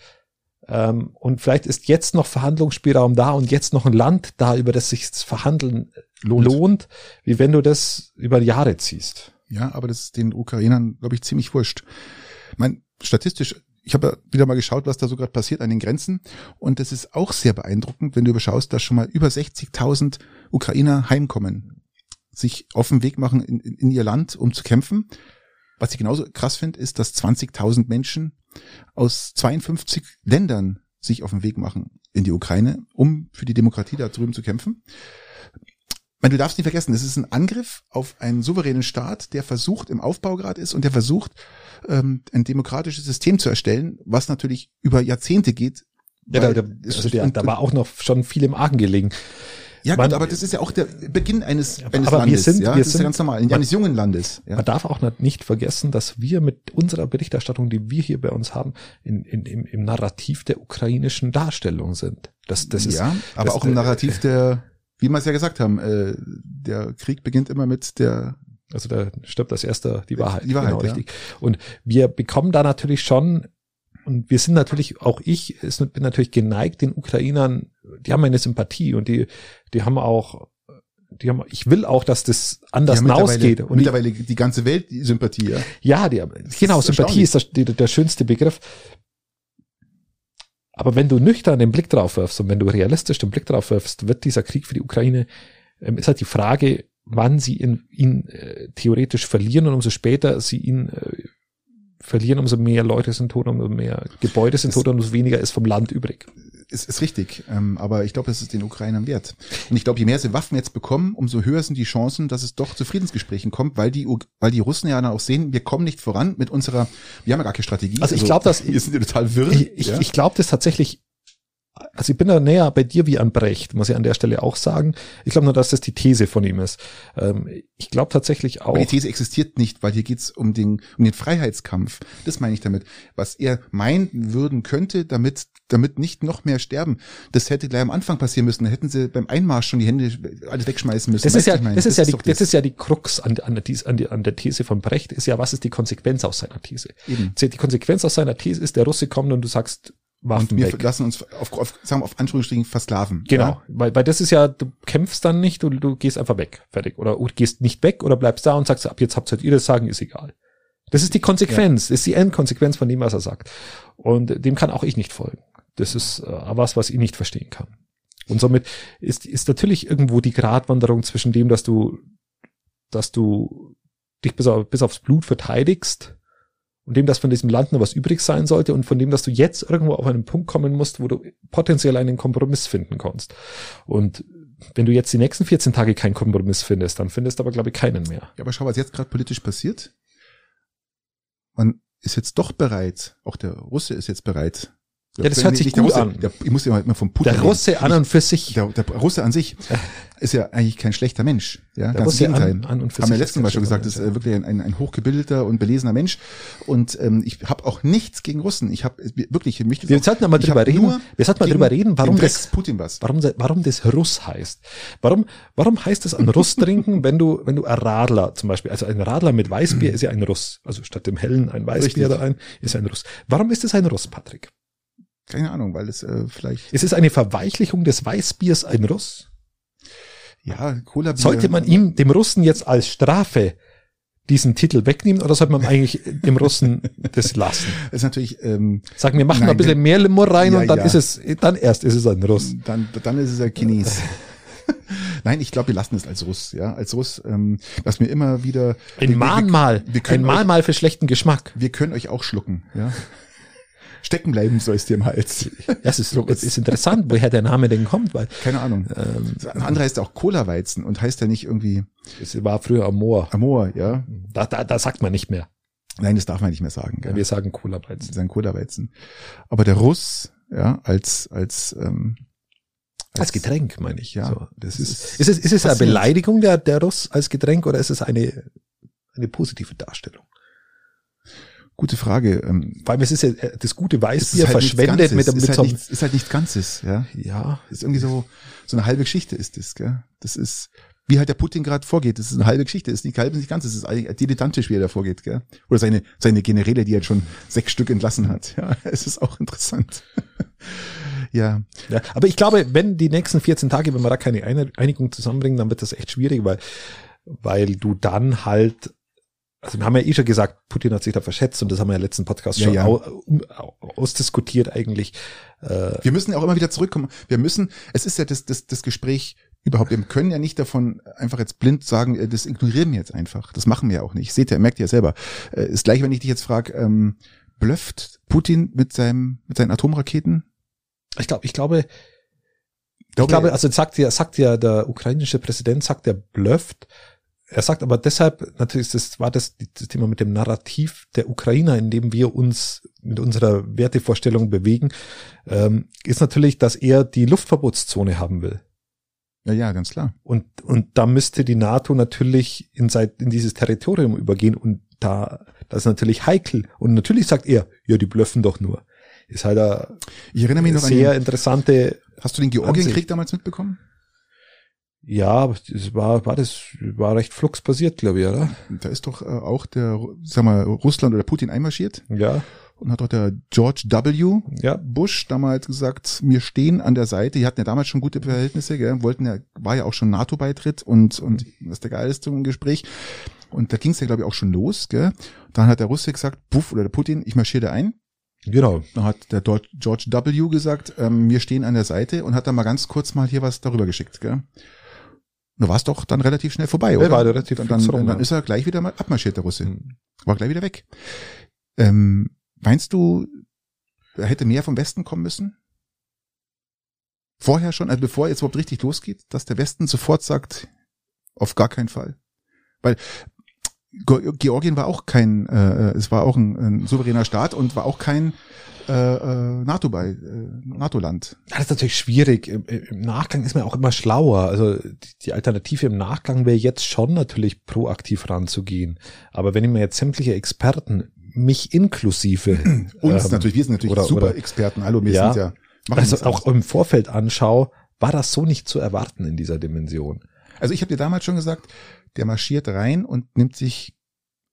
ähm, und vielleicht ist jetzt noch Verhandlungsspielraum da und jetzt noch ein Land da, über das sich das Verhandeln lohnt. lohnt, wie wenn du das über Jahre ziehst. Ja, aber das ist den Ukrainern, glaube ich, ziemlich wurscht. Ich mein, statistisch, ich habe wieder mal geschaut, was da so gerade passiert an den Grenzen. Und das ist auch sehr beeindruckend, wenn du überschaust, dass schon mal über 60.000 Ukrainer heimkommen, sich auf den Weg machen in, in ihr Land, um zu kämpfen. Was ich genauso krass finde, ist, dass 20.000 Menschen aus 52 Ländern sich auf den Weg machen in die Ukraine, um für die Demokratie da drüben zu kämpfen. Meine, du darfst nicht vergessen, es ist ein Angriff auf einen souveränen Staat, der versucht, im Aufbaugrad ist und der versucht, ähm, ein demokratisches System zu erstellen, was natürlich über Jahrzehnte geht. Ja, da, da, also der, da war auch noch schon viel im Argen gelegen. Ja, man, gut, aber das ist ja auch der Beginn eines, eines aber Landes. Wir sind, ja, wir das sind, ist ja ganz normal, eines jungen Landes. Ja. Man darf auch nicht vergessen, dass wir mit unserer Berichterstattung, die wir hier bei uns haben, in, in, im, im Narrativ der ukrainischen Darstellung sind. Das, das ist, ja, aber das, auch im Narrativ der, wie wir es ja gesagt haben, äh, der Krieg beginnt immer mit der also da stirbt das erste die Wahrheit. Die Wahrheit, genau, ja. richtig. Und wir bekommen da natürlich schon und wir sind natürlich, auch ich bin natürlich geneigt, den Ukrainern, die haben eine Sympathie und die, die haben auch, die haben, ich will auch, dass das anders Ja, hinausgeht. Und mittlerweile die ganze Welt die Sympathie, ja. ja, die, genau, ist Sympathie ist das, der, der schönste Begriff. Aber wenn du nüchtern den Blick drauf wirfst und wenn du realistisch den Blick drauf wirfst, wird dieser Krieg für die Ukraine, ähm, ist halt die Frage, wann sie ihn, ihn äh, theoretisch verlieren und umso später sie ihn äh, verlieren, umso mehr Leute sind tot, umso mehr Gebäude sind Das- tot und umso weniger ist vom Land übrig. Ist, ist richtig, ähm, aber ich glaube, es ist den Ukrainern wert. Und ich glaube, je mehr sie Waffen jetzt bekommen, umso höher sind die Chancen, dass es doch zu Friedensgesprächen kommt, weil die, weil die Russen ja dann auch sehen, wir kommen nicht voran mit unserer, wir haben ja gar keine Strategie. Also ich glaub, dass- [laughs] wir sind ja total wirr. Ich, ich, ja? ich glaube das tatsächlich, also ich bin da näher bei dir wie an Brecht, muss ich an der Stelle auch sagen. Ich glaube nur, dass das die These von ihm ist. Ähm, ich glaube tatsächlich auch. Aber die These existiert nicht, weil hier geht's um den, um den Freiheitskampf. Das meine ich damit. Was er meinen würden könnte, damit, damit nicht noch mehr sterben. Das hätte gleich am Anfang passieren müssen. Da hätten sie beim Einmarsch schon die Hände alles wegschmeißen müssen. Das ist ja, meine? das ist ja die, doch das ist ja die Krux an, an, der, These- an, der, an der These von Brecht, ist ja, was ist die Konsequenz aus seiner These? Eben. Die Konsequenz aus seiner These ist, der Russe kommt und du sagst, Waffen Und wir weg. lassen uns auf, auf, sagen wir auf Anführungsstrichen versklaven. Genau, Ja? weil, weil das ist ja, du kämpfst dann nicht, du, du gehst einfach weg, fertig. Oder du gehst nicht weg oder bleibst da und sagst, ab jetzt habt halt ihr das sagen, ist egal. Das ist die Konsequenz, das ist die Endkonsequenz von dem, was er sagt. Und dem kann auch ich nicht folgen. Das ist äh, was, was ich nicht verstehen kann. Und somit ist, ist natürlich irgendwo die Gratwanderung zwischen dem, dass du, dass du dich bis, auf, bis aufs Blut verteidigst und dem, dass von diesem Land noch was übrig sein sollte und von dem, dass du jetzt irgendwo auf einen Punkt kommen musst, wo du potenziell einen Kompromiss finden kannst. Und wenn du jetzt die nächsten 14 Tage keinen Kompromiss findest, dann findest du aber, glaube ich, keinen mehr. Ja, aber schau, was jetzt gerade politisch passiert. Man ist jetzt doch bereit, auch der Russe ist jetzt bereit. Ja, das hört sich gut Russe, an. Der, ich muss ja mal immer vom Putin Der reden. Russe an und für sich. Der, der Russe an sich ist ja eigentlich kein schlechter Mensch. Ja, Der ganz Russe im Gegenteil. an- an und für Haben wir ist Mal schon gesagt, schlechter ist äh, wirklich ein, ein, ein hochgebildeter und belesener Mensch. Und ähm, ich habe auch nichts gegen Russen. Ich habe wirklich mich Wir sollten mal drüber reden. Wir sollten mal drüber reden, warum das- Putin was. Warum, warum das Russ heißt. Warum, warum heißt es ein Russ trinken, wenn du, wenn du ein Radler zum Beispiel, also ein Radler mit Weißbier ist ja ein Russ. Also statt dem hellen ein Weißbier Richtig. da ein, ist ein Russ. Warum ist es ein Russ, Patrick? Keine Ahnung, weil es äh, vielleicht Ist es eine Verweichlichung des Weißbiers ein Russ? ja Cola Sollte man ihm, dem Russen jetzt als Strafe diesen Titel wegnehmen oder sollte man eigentlich [laughs] dem Russen das lassen? ist natürlich ähm, Sagen wir, machen Nein, wir ein bisschen mehr Limo rein Ja, und dann ja. ist es, dann erst ist es ein Russ. dann dann ist es ein Chines. [laughs] Nein, ich glaube, wir lassen es als Russ, ja, als Russ, ähm, was mir immer wieder wir- Ein wir- Mahnmal, wir ein euch- Mahnmal für schlechten Geschmack. Wir können euch auch schlucken, ja. Stecken bleiben soll es dir im Hals. Das ist, das ist interessant, woher der Name denn kommt, weil Keine Ahnung. ähm, Ein anderer heißt auch Cola-Weizen und heißt ja nicht irgendwie es war früher Amor. Amor, ja. Da, da, da sagt man nicht mehr. Nein, das darf man nicht mehr sagen. Ja. Ja. Wir sagen Cola Das Weizen. ist ein Cola-Weizen. Aber der Russ, ja, als, als, ähm, Als Getränk, meine ich. Ja, So, das ist, ist es, ist es eine. Beleidigung der, der Russ als Getränk oder ist es eine, eine positive Darstellung? Gute Frage. Ähm, allem, es ist ja äh, das gute es Weißbier halt verschwendet mit, mit ist, halt so einem, nichts, ist halt nichts Ganzes, ja. ja, ist irgendwie so, so eine halbe Geschichte ist das, gell? Das ist, wie halt der Putin gerade vorgeht. Das ist eine halbe Geschichte, das ist nicht halb, nicht ganz, das ist eigentlich dilettantisch, wie er da vorgeht, gell? Oder seine, seine Generäle, die er schon sechs Stück entlassen hat. Ja, [laughs] es ist auch interessant. [laughs] ja, ja. Aber ich glaube, wenn die nächsten 14 Tage, wenn wir da keine Eine- Einigung zusammenbringen, dann wird das echt schwierig, weil, weil du dann halt also wir haben ja eh schon gesagt, Putin hat sich da verschätzt und das haben wir ja im letzten Podcast Ja, schon ja. Au, ausdiskutiert eigentlich. Äh, Wir müssen ja auch immer wieder zurückkommen. Wir müssen, es ist ja das, das, das Gespräch überhaupt, wir können ja nicht davon einfach jetzt blind sagen, äh, das ignorieren wir jetzt einfach. Das machen wir ja auch nicht. Seht ihr, merkt ihr ja selber. Äh, Ist gleich, wenn ich dich jetzt frage, ähm, blöfft Putin mit seinem, mit seinen Atomraketen? ich glaube, ich glaube, ich glaube, also sagt ja, sagt ja der ukrainische Präsident, sagt er blufft. Er sagt aber deshalb, natürlich ist das, war das, das Thema mit dem Narrativ der Ukrainer, in dem wir uns mit unserer Wertevorstellung bewegen, ähm, ist natürlich, dass er die Luftverbotszone haben will. ja, ja, ganz klar. Und, und da müsste die NATO natürlich in, seit, in dieses Territorium übergehen und da, das ist natürlich heikel. Und natürlich sagt er, ja, die blöffen doch nur. Ist halt eine Ich erinnere mich noch an sehr den, interessante hast du den Georgienkrieg damals mitbekommen? Ja, das war, war das, war recht flux passiert, glaube ich, oder? Da ist doch äh, auch der, sag mal, Russland oder Putin einmarschiert Ja, und hat doch der George W. ja, Bush damals gesagt, wir stehen an der Seite. Die hatten ja damals schon gute Verhältnisse, gell? wollten ja, war ja auch schon NATO-Beitritt und, und was der geil ist zum Gespräch. Und da ging es ja, glaube ich, auch schon los. Gell? Dann hat der Russe gesagt, Puff oder der Putin, ich marschiere da ein. genau. Dann hat der George W. gesagt, ähm, wir stehen an der Seite und hat dann mal ganz kurz mal hier was darüber geschickt. Gell? Da war es doch dann relativ schnell vorbei, Ja, oder? war relativ dann, dann, dann ja. ist er gleich wieder mal abmarschiert, der Russe. Hm. War gleich wieder weg. Ähm, meinst du, er hätte mehr vom Westen kommen müssen? Vorher schon, also bevor jetzt überhaupt richtig losgeht, dass der Westen sofort sagt, auf gar keinen Fall. Weil Georgien war auch kein, äh, es war auch ein, ein souveräner Staat und war auch kein äh, äh, NATO bei äh, NATO-Land. Das ist natürlich schwierig. Im, Im Nachgang ist man auch immer schlauer. Also die, die Alternative im Nachgang wäre jetzt schon natürlich proaktiv ranzugehen. Aber wenn ich mir jetzt sämtliche Experten, mich inklusive, [clears throat] Uns ähm, natürlich, wir sind natürlich oder- super oder- Experten. Hallo, wir Ja. sind ja. also auch im Vorfeld anschaue, war das so nicht zu erwarten in dieser Dimension. Also ich habe dir damals schon gesagt, der marschiert rein und nimmt sich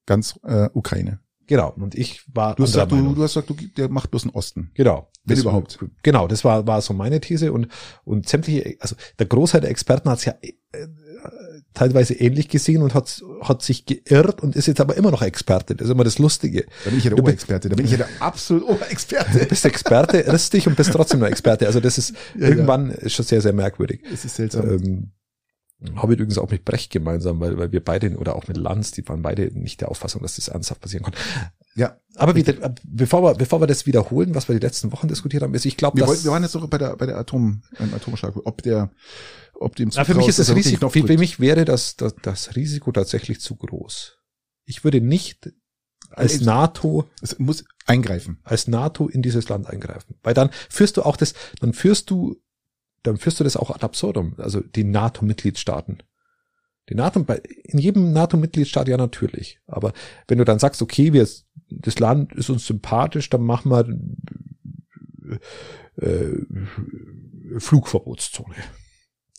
ganz äh, Ukraine. Genau. Und ich war Du hast gesagt, du, du hast gesagt, du, der macht bloß den Osten. Genau. Wenn Das- überhaupt. Genau, das war, war so meine These und, und sämtliche, also der Großteil der Experten hat es ja äh, teilweise ähnlich gesehen und hat, hat sich geirrt und ist jetzt aber immer noch Experte. Das ist immer das Lustige. Da bin ich ja der Du Oberexperte. Da bin ich ja der absolut [laughs] Du Oberexperte. bist Experte, irrst dich und bist trotzdem nur Experte. Also das ist Ja, irgendwann ist schon sehr, sehr merkwürdig. Es ist seltsam. Ähm, habe ich übrigens auch mit Brecht gemeinsam, weil, weil wir beide, oder auch mit Lanz, die waren beide nicht der Auffassung, dass das ernsthaft passieren konnte. ja. Aber wieder, bevor wir, bevor wir das wiederholen, was wir die letzten Wochen diskutiert haben, ist, ich glaube, Wir, wollten, wir waren jetzt noch bei der, bei der Atom, beim Atomschlag, ob der, ob dem Na, für mich ist das Risiko, für, für mich wäre das, das, das Risiko tatsächlich zu groß. Ich würde nicht als Also, NATO, Es muss eingreifen. als NATO in dieses Land eingreifen. Weil dann führst du auch das, dann führst du, dann führst du das auch ad absurdum, also die NATO-Mitgliedstaaten. Die NATO, in jedem NATO-Mitgliedstaat ja natürlich. Aber wenn du dann sagst, okay, wir, das Land ist uns sympathisch, dann machen wir äh, Flugverbotszone.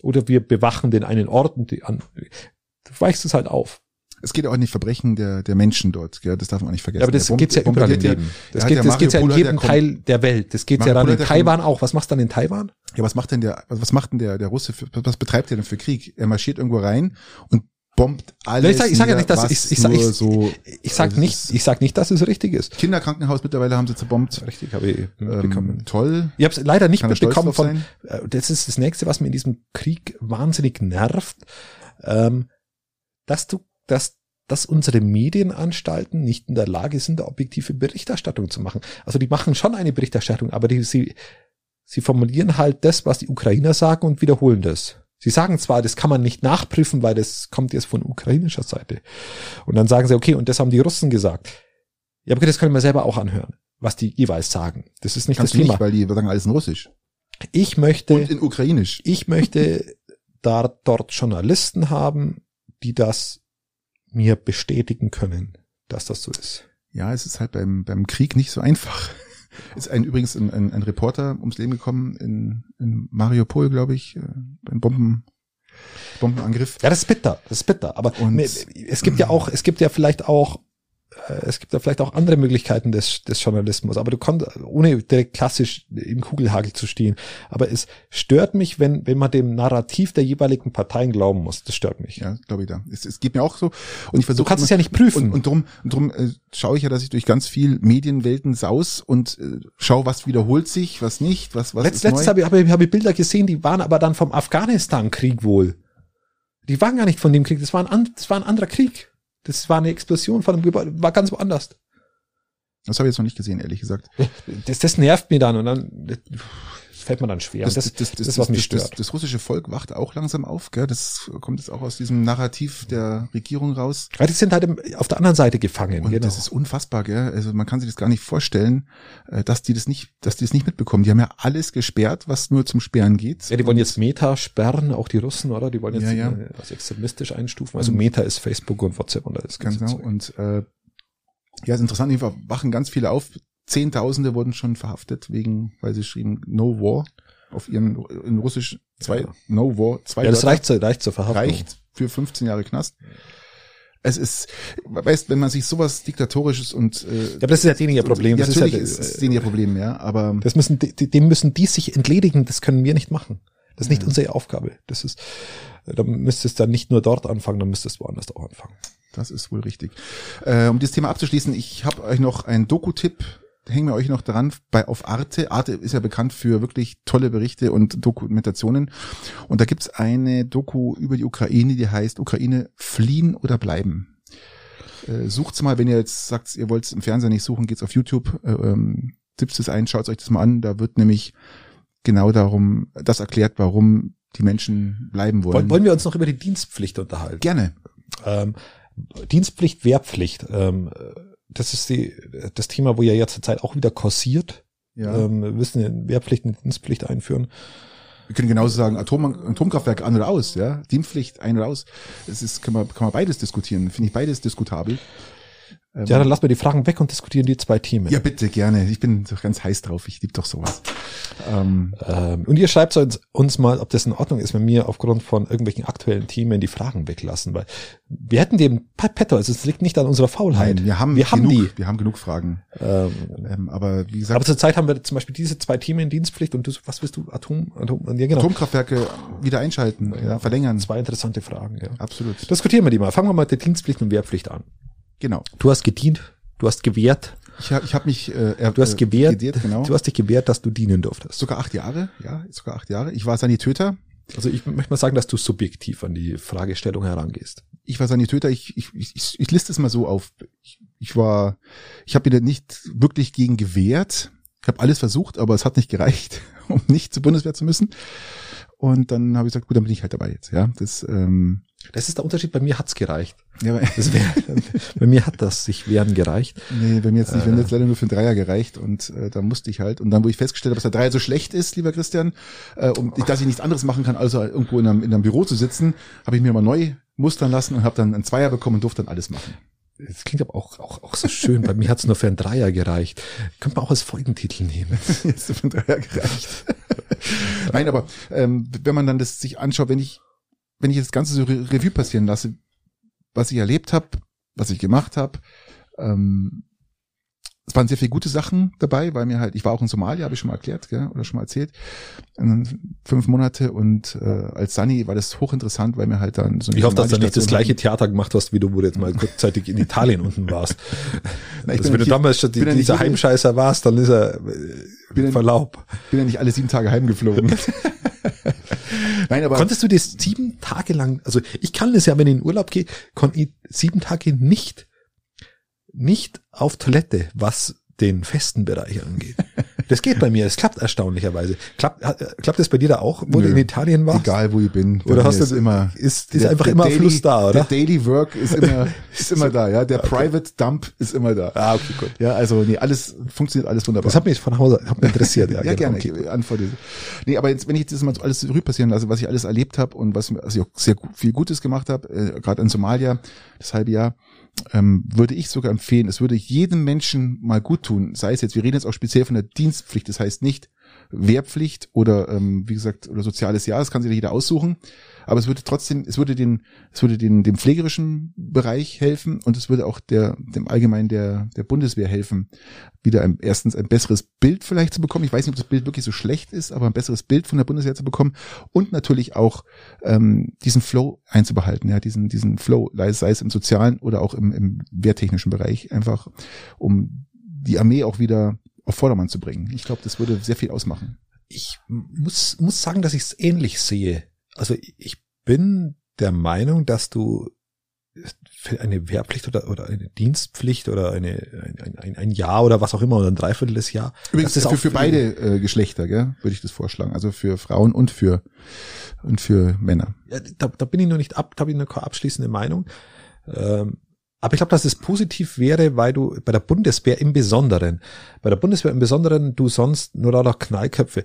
Oder wir bewachen den einen Ort und die an, du weichst es halt auf. Es geht auch die Verbrechen der, der Menschen dort, gell? das darf man auch nicht vergessen. Ja, aber das Der geht's ja überall Leben. er Das geht, ja das geht's ja in jedem Teil der Welt. Das Mario ja dann in Taiwan auch. Was machst du dann in Taiwan? Ja, was macht denn der, was macht denn der, der Russe, für, was betreibt er denn für Krieg? Er marschiert irgendwo rein und bombt alles. Ich sag- ich sag ja nicht, dass- ich- ich ich- so, Ich sag Also nicht, ich sag nicht, dass es richtig ist. Kinderkrankenhaus mittlerweile haben sie zerbombt. Richtig, habe ich mitbekommen. Ähm, toll. Ich habe es leider nicht Kann mitbekommen von. sein? äh, Das ist das nächste, was mir in diesem Krieg wahnsinnig nervt, ähm, dass du, dass dass unsere Medienanstalten nicht in der Lage sind, eine objektive Berichterstattung zu machen. Also die machen schon eine Berichterstattung, aber die, sie, sie formulieren halt das, was die Ukrainer sagen und wiederholen das. Sie sagen zwar, das kann man nicht nachprüfen, weil das kommt jetzt von ukrainischer Seite. Und dann sagen sie, okay, und das haben die Russen gesagt. Ja, aber das können wir selber auch anhören, was die jeweils sagen. Das ist nicht Kannst das Thema. nicht, weil die sagen alles in Russisch. ich möchte, Und in Ukrainisch. ich möchte da dort Journalisten haben, die das mir bestätigen können, dass das so ist. Ja, es ist halt beim, beim Krieg nicht so einfach. [laughs] Ist ein übrigens ein, ein, ein Reporter ums Leben gekommen in, in Mariupol, glaube ich, äh, beim Bomben, Bombenangriff. Ja, das ist bitter, das ist bitter. Aber Und- es gibt ja auch, es gibt ja vielleicht auch äh, es gibt da vielleicht auch andere Möglichkeiten des, des Journalismus, aber du kannst, ohne direkt klassisch im Kugelhagel zu stehen. Aber es stört mich, wenn, wenn man dem Narrativ der jeweiligen Parteien glauben muss. Das stört mich. Ja, glaube ich da. Es, es geht mir auch so. Und ich versuche. Du kannst es ja nicht prüfen. Und, und drum, und drum äh, schaue ich ja, dass ich durch ganz viel Medienwelten saus und äh, schaue, was wiederholt sich, was nicht, was, was Letzt, Letztes habe ich, hab ich, hab ich Bilder gesehen, die waren aber dann vom Afghanistan-Krieg wohl. Die waren gar nicht von dem Krieg, das war ein, das war ein anderer Krieg. Das war eine Explosion von einem Gebäude, war ganz woanders. Das habe ich jetzt noch nicht gesehen, ehrlich gesagt. Das, das nervt mir dann und dann fällt mir dann schwer. Das, das, das, das, das, was mich stört. Das, russische Volk wacht auch langsam auf, gell? Das kommt jetzt auch aus diesem Narrativ der Regierung raus. Ja, die sind halt auf der anderen Seite gefangen. Und genau. das ist unfassbar, gell? Also man kann sich das gar nicht vorstellen, äh, dass die das nicht, dass die das nicht mitbekommen. Die haben ja alles gesperrt, was nur zum Sperren geht. Ja, die wollen jetzt Meta sperren, auch die Russen, oder? Die wollen jetzt ja, ja. als extremistisch einstufen. Also Meta ist Facebook und WhatsApp und alles. Genau. Und äh, ja, ist interessant, wachen ganz viele auf, Zehntausende wurden schon verhaftet wegen, weil sie schrieben No War auf ihren in Russisch zwei ja. No War zwei. Ja, das reicht, zur, reicht zur Verhaftung. Reicht für 15 Jahre Knast. Es ist, weißt, wenn man sich sowas diktatorisches und äh, ja, aber das ist ja denen ihr Problem. Das ja, ist natürlich ja, ist, ist denen ihr Problem, ja. Aber das müssen, dem müssen die sich entledigen. Das können wir nicht machen. Das ist nicht ja. unsere Aufgabe. Das ist, da müsste es dann nicht nur dort anfangen, dann müsste es woanders auch anfangen. Das ist wohl richtig. Äh, um das Thema abzuschließen, ich habe euch noch einen Doku-Tipp hängen wir euch noch dran bei auf Arte. Arte ist ja bekannt für wirklich tolle Berichte und Dokumentationen. Und da gibt's eine Doku über die Ukraine, die heißt Ukraine fliehen oder bleiben. Äh, sucht's mal, wenn ihr jetzt sagt, ihr wollt im Fernseher nicht suchen, geht's auf YouTube, äh, ähm, tippt es ein, schaut euch das mal an. Da wird nämlich genau darum, das erklärt, warum die Menschen bleiben wollen. Wollen wir uns noch über die Dienstpflicht unterhalten? Gerne. Ähm, Dienstpflicht, Wehrpflicht. Ähm, das ist die, das Thema, wo ja jetzt zur Zeit auch wieder kursiert. Ja. Ähm, wir müssen eine Wehrpflicht, eine Dienstpflicht einführen. Wir können genauso sagen, Atom, Atomkraftwerk an oder aus, ja. Dienstpflicht ein oder aus. Es ist, kann man, kann man beides diskutieren. Finde ich beides diskutabel. Ähm, ja, dann lassen wir die Fragen weg und diskutieren die zwei Themen. Ja, bitte, gerne. Ich bin doch ganz heiß drauf. Ich liebe doch sowas. Ähm, ähm, und ihr schreibt uns, uns mal, ob das in Ordnung ist, wenn wir aufgrund von irgendwelchen aktuellen Themen die Fragen weglassen, weil wir hätten dem Petto, also es liegt nicht an unserer Faulheit. Nein, wir haben, wir haben genug, die. Wir haben genug Fragen. Ähm, ähm, aber wie gesagt. Aber zurzeit haben wir zum Beispiel diese zwei Themen in Dienstpflicht und du, was willst du? Atom, Atom, ja, genau. Atomkraftwerke wieder einschalten, ja, verlängern. Zwei interessante Fragen, ja. Absolut. Diskutieren wir die mal. Fangen wir mal mit der Dienstpflicht und Wehrpflicht an. Genau. Du hast gedient, du hast gewehrt. Ich habe ich hab mich, äh, er, du hast gewehrt, gedient, genau. du hast dich gewehrt, dass du dienen durftest. Sogar acht Jahre, ja, sogar acht Jahre. Ich war Sanitäter. Also ich möchte mal sagen, dass du subjektiv an die Fragestellung herangehst. Ich war Sanitäter, ich, ich, ich, ich liste es mal so auf. Ich, ich war, ich habe mir nicht wirklich gegen gewehrt. Ich habe alles versucht, aber es hat nicht gereicht, [laughs] um nicht zur Bundeswehr zu müssen. Und dann habe ich gesagt, gut, dann bin ich halt dabei jetzt. Ja, das ähm, das ist der Unterschied. Bei mir hat's gereicht. Ja, das wär, [laughs] bei mir hat das sich werden gereicht. Nee, bei mir jetzt nicht. Äh, mir jetzt leider nur für einen Dreier gereicht und äh, da musste ich halt. Und dann, wo ich festgestellt habe, dass der Dreier so schlecht ist, lieber Christian, äh, und dass ich nichts anderes machen kann, als irgendwo in einem, in einem Büro zu sitzen, habe ich mir mal neu mustern lassen und habe dann einen Zweier bekommen und durfte dann alles machen. Das klingt aber auch, auch, auch so schön. Bei mir hat's nur für einen Dreier gereicht. Könnte man auch als Folgentitel nehmen. [laughs] Jetzt für einen Dreier gereicht. [laughs] Nein, aber ähm, wenn man dann das sich anschaut, wenn ich wenn ich das Ganze so Revue passieren lasse, was ich erlebt habe, was ich gemacht habe, ähm, es waren sehr viele gute Sachen dabei, weil mir halt, ich war auch in Somalia, habe ich schon mal erklärt, gell, oder schon mal erzählt, fünf Monate und äh, als Sunny war das hochinteressant, weil mir halt dann so Ich hoffe, dass du nicht das gleiche [laughs] Theater gemacht hast, wie du, wo du jetzt mal kurzzeitig in Italien unten warst. [laughs] Na, also wenn du damals schon die, dieser Heimscheißer warst, dann ist er äh, bin Verlaub. Bin ja nicht alle sieben Tage heimgeflogen. [laughs] Nein, aber Konntest du das sieben Tage lang, also ich kann das ja, wenn ich in Urlaub gehe, konnte ich sieben Tage nicht nicht auf Toilette, was den festen Bereich angeht. [laughs] Das geht bei mir, es klappt erstaunlicherweise. Klappt, klappt das bei dir da auch, wo Nö, du in Italien warst? Egal, wo ich bin. Oder hast du immer, ist, ist der, einfach der immer Daily, Fluss da, oder? Der Daily Work ist immer, [laughs] ist immer da, ja. Der okay. Private Dump ist immer da. Ah, okay, gut. Ja, also, nee, alles, funktioniert alles wunderbar. Das hat mich von Hause, hat mich interessiert, [laughs] ja. ja, genau, gerne, okay. antworte. Nee, aber jetzt, wenn ich das mal alles rüber passieren lasse, was ich alles erlebt habe und was, was ich auch sehr viel Gutes gemacht habe, äh, gerade in Somalia, das halbe Jahr, ähm, würde ich sogar empfehlen, es würde jedem Menschen mal gut tun, sei es jetzt, wir reden jetzt auch speziell von der Dienstpflicht, das heißt nicht Wehrpflicht oder ähm, wie gesagt oder soziales Jahr, das kann sich jeder aussuchen. Aber es würde trotzdem, es würde den, es würde den dem pflegerischen Bereich helfen und es würde auch der dem allgemein der der Bundeswehr helfen, wieder ein, erstens ein besseres Bild vielleicht zu bekommen. Ich weiß nicht, ob das Bild wirklich so schlecht ist, aber ein besseres Bild von der Bundeswehr zu bekommen und natürlich auch ähm, diesen Flow einzubehalten, ja, diesen diesen Flow, sei es im sozialen oder auch im, im wehrtechnischen Bereich, einfach um die Armee auch wieder auf Vordermann zu bringen. Ich glaube, das würde sehr viel ausmachen. Ich muss, muss sagen, dass ich es ähnlich sehe. Also ich bin der Meinung, dass du für eine Wehrpflicht oder, oder eine Dienstpflicht oder eine, ein, ein, ein Jahr oder was auch immer oder ein Dreivierteles Jahr. Übrigens das ist für, für beide äh, Geschlechter, gell, würde ich das vorschlagen. Also für Frauen und für und für Männer. Ja, da, da bin ich noch nicht ab, da habe ich eine abschließende Meinung. Ähm, aber ich glaube, dass es positiv wäre, weil du bei der Bundeswehr im Besonderen, bei der Bundeswehr im Besonderen, du sonst nur da noch Knallköpfe,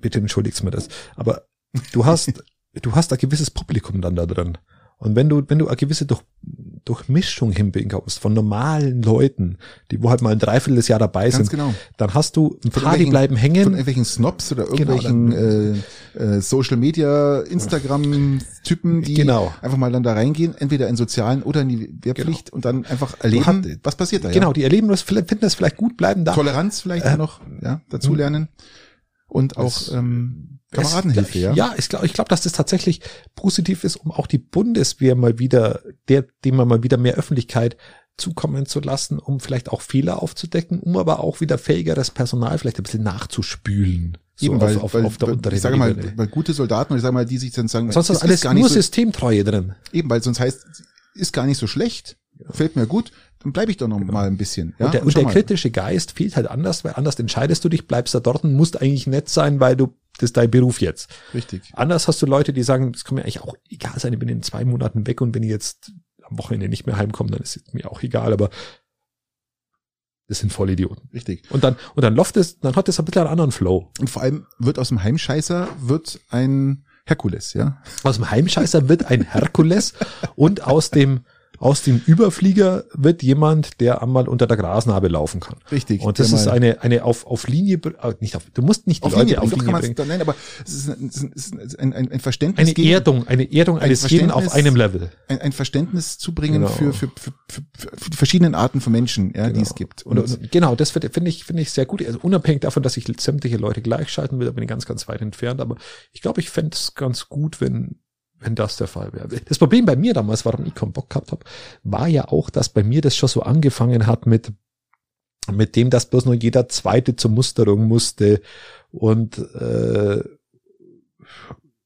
bitte entschuldigst mir das, aber du hast, [laughs] du hast ein gewisses Publikum dann da drin. Und wenn du, wenn du eine gewisse Durch, Durchmischung hinbekommst von normalen Leuten, die wo halt mal ein Dreivierteljahr dabei Ganz sind, genau. dann hast du ein paar, die bleiben hängen. Von irgendwelchen Snobs oder genau, irgendwelchen genau, äh, äh, Social Media, Instagram-Typen, die genau. einfach mal dann da reingehen, entweder in sozialen oder in die Wehrpflicht genau. und dann einfach erleben, hat, was passiert da. Genau, ja? die erleben das, finden das vielleicht gut, bleiben da. Toleranz vielleicht äh, noch, ja, dazulernen. Und auch ähm, Kameradenhilfe, ja. Ja, ich glaube, ich glaub, dass das tatsächlich positiv ist, um auch die Bundeswehr mal wieder, der, dem man mal wieder mehr Öffentlichkeit zukommen zu lassen, um vielleicht auch Fehler aufzudecken, um aber auch wieder fähigeres Personal vielleicht ein bisschen nachzuspülen. So Eben, weil, auf, weil, auf der weil, ich sage mal, weil gute Soldaten, ich sage mal, die sich dann sagen, sonst ist alles gar nur so, Systemtreue drin. Eben, weil sonst heißt, ist gar nicht so schlecht, fällt mir gut, dann bleibe ich doch noch genau. mal ein bisschen. Ja? Und der, und, und der kritische Geist fehlt halt anders, weil anders entscheidest du dich, bleibst da dort und musst eigentlich nett sein, weil du das ist dein Beruf jetzt. Richtig. Anders hast du Leute, die sagen, das kann mir eigentlich auch egal sein, ich bin in zwei Monaten weg und wenn ich jetzt am Wochenende nicht mehr heimkomme, dann ist es mir auch egal, aber das sind Vollidioten. Richtig. Und dann, und dann läuft es, dann hat das ein bisschen einen anderen Flow. Und vor allem wird aus dem Heimscheißer wird ein Herkules, ja? Aus dem Heimscheißer wird ein Herkules und aus dem, aus dem Überflieger wird jemand, der einmal unter der Grasnarbe laufen kann. Richtig. Und das ist eine, eine auf, auf Linie, äh, nicht auf, du musst nicht die auf Leute Linie, auf Linie bringen. Nein, aber es ist, ein, es ist ein, ein, ein Verständnis. Eine Erdung, eine Erdung ein eines jeden auf einem Level. Ein, ein Verständnis zu bringen genau. für, für, für, für, für die verschiedenen Arten von Menschen, ja, genau. die es gibt. Und, und genau, das finde ich, finde ich sehr gut. Also unabhängig davon, dass ich sämtliche Leute gleichschalten will, da bin ich ganz, ganz weit entfernt. Aber ich glaube, ich fände es ganz gut, wenn wenn das der Fall wäre. Das Problem bei mir damals, warum ich keinen Bock gehabt habe, war ja auch, dass bei mir das schon so angefangen hat mit mit dem, dass bloß nur jeder Zweite zur Musterung musste und äh,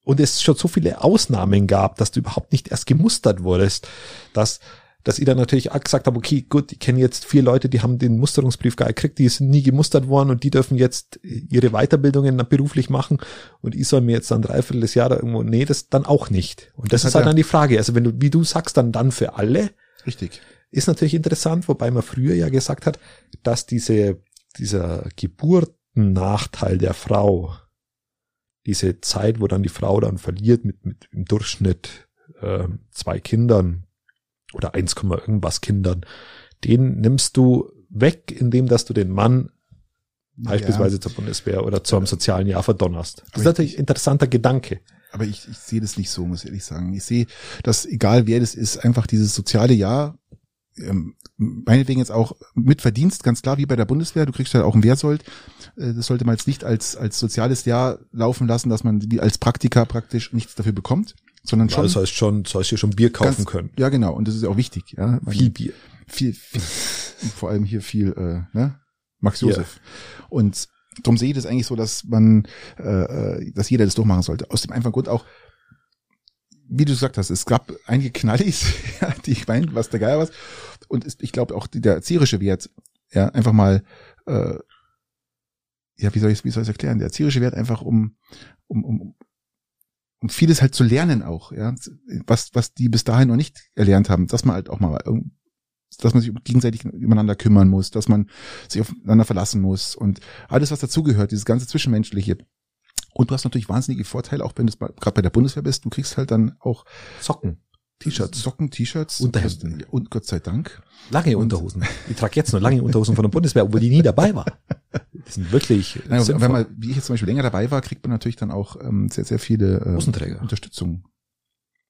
und es schon so viele Ausnahmen gab, dass du überhaupt nicht erst gemustert wurdest, dass dass ich dann natürlich auch gesagt habe, okay, gut, ich kenne jetzt vier Leute, die haben den Musterungsbrief gar gekriegt, die sind nie gemustert worden und die dürfen jetzt ihre Weiterbildungen beruflich machen und ich soll mir jetzt dann dreiviertel des Jahres irgendwo, nee, das dann auch nicht. Und das, das ist halt dann die Frage. Also wenn du, wie du sagst, dann dann für alle. Richtig. Ist natürlich interessant, wobei man früher ja gesagt hat, dass diese, dieser Geburtennachteil der Frau, diese Zeit, wo dann die Frau dann verliert mit, mit im Durchschnitt äh, zwei Kindern, oder 1, irgendwas Kindern, den nimmst du weg, indem dass du den Mann beispielsweise ja. zur Bundeswehr oder zum sozialen Jahr verdonnerst. Das aber ist natürlich ein interessanter Gedanke. Aber ich, ich sehe das nicht so, muss ich ehrlich sagen. Ich sehe, dass egal wer das ist, einfach dieses soziale Jahr, ähm, meinetwegen jetzt auch mit Verdienst, ganz klar wie bei der Bundeswehr, du kriegst ja auch ein Wehrsold. Äh, das sollte man jetzt nicht als, als soziales Jahr laufen lassen, dass man als Praktiker praktisch nichts dafür bekommt sondern schon. Das heißt schon, das heißt hier schon Bier kaufen ganz, können. Ja, genau. Und das ist auch wichtig. Ja, viel Bier. Viel, viel vor allem hier viel, äh, ne? Max Josef. Ja. Und darum sehe ich das eigentlich so, dass man, äh, äh, dass jeder das durchmachen sollte. Aus dem einfachen Grund auch, wie du gesagt hast, es gab einige Knallis, [laughs] ja, die ich meine, was der Geier was. Und ist, ich glaube auch der erzieherische Wert, ja, einfach mal, äh, ja, wie soll ich wie soll ich erklären? Der erzieherische Wert einfach um, um, um, um vieles halt zu lernen auch, ja, was, was die bis dahin noch nicht erlernt haben, dass man halt auch mal, dass man sich gegenseitig übereinander kümmern muss, dass man sich aufeinander verlassen muss und alles, was dazugehört, dieses ganze Zwischenmenschliche. Und du hast natürlich wahnsinnige Vorteile, auch wenn du gerade bei der Bundeswehr bist, du kriegst halt dann auch Socken. T-Shirts. Socken, T-Shirts. Unterhemden. Und Gott sei Dank. Lange Unterhosen. Ich trage jetzt noch lange Unterhosen von der Bundeswehr, obwohl die nie dabei war. die sind wirklich. [laughs] Nein, wenn man, wie ich jetzt zum Beispiel länger dabei war, kriegt man natürlich dann auch ähm, sehr, sehr viele ähm, Unterstützung.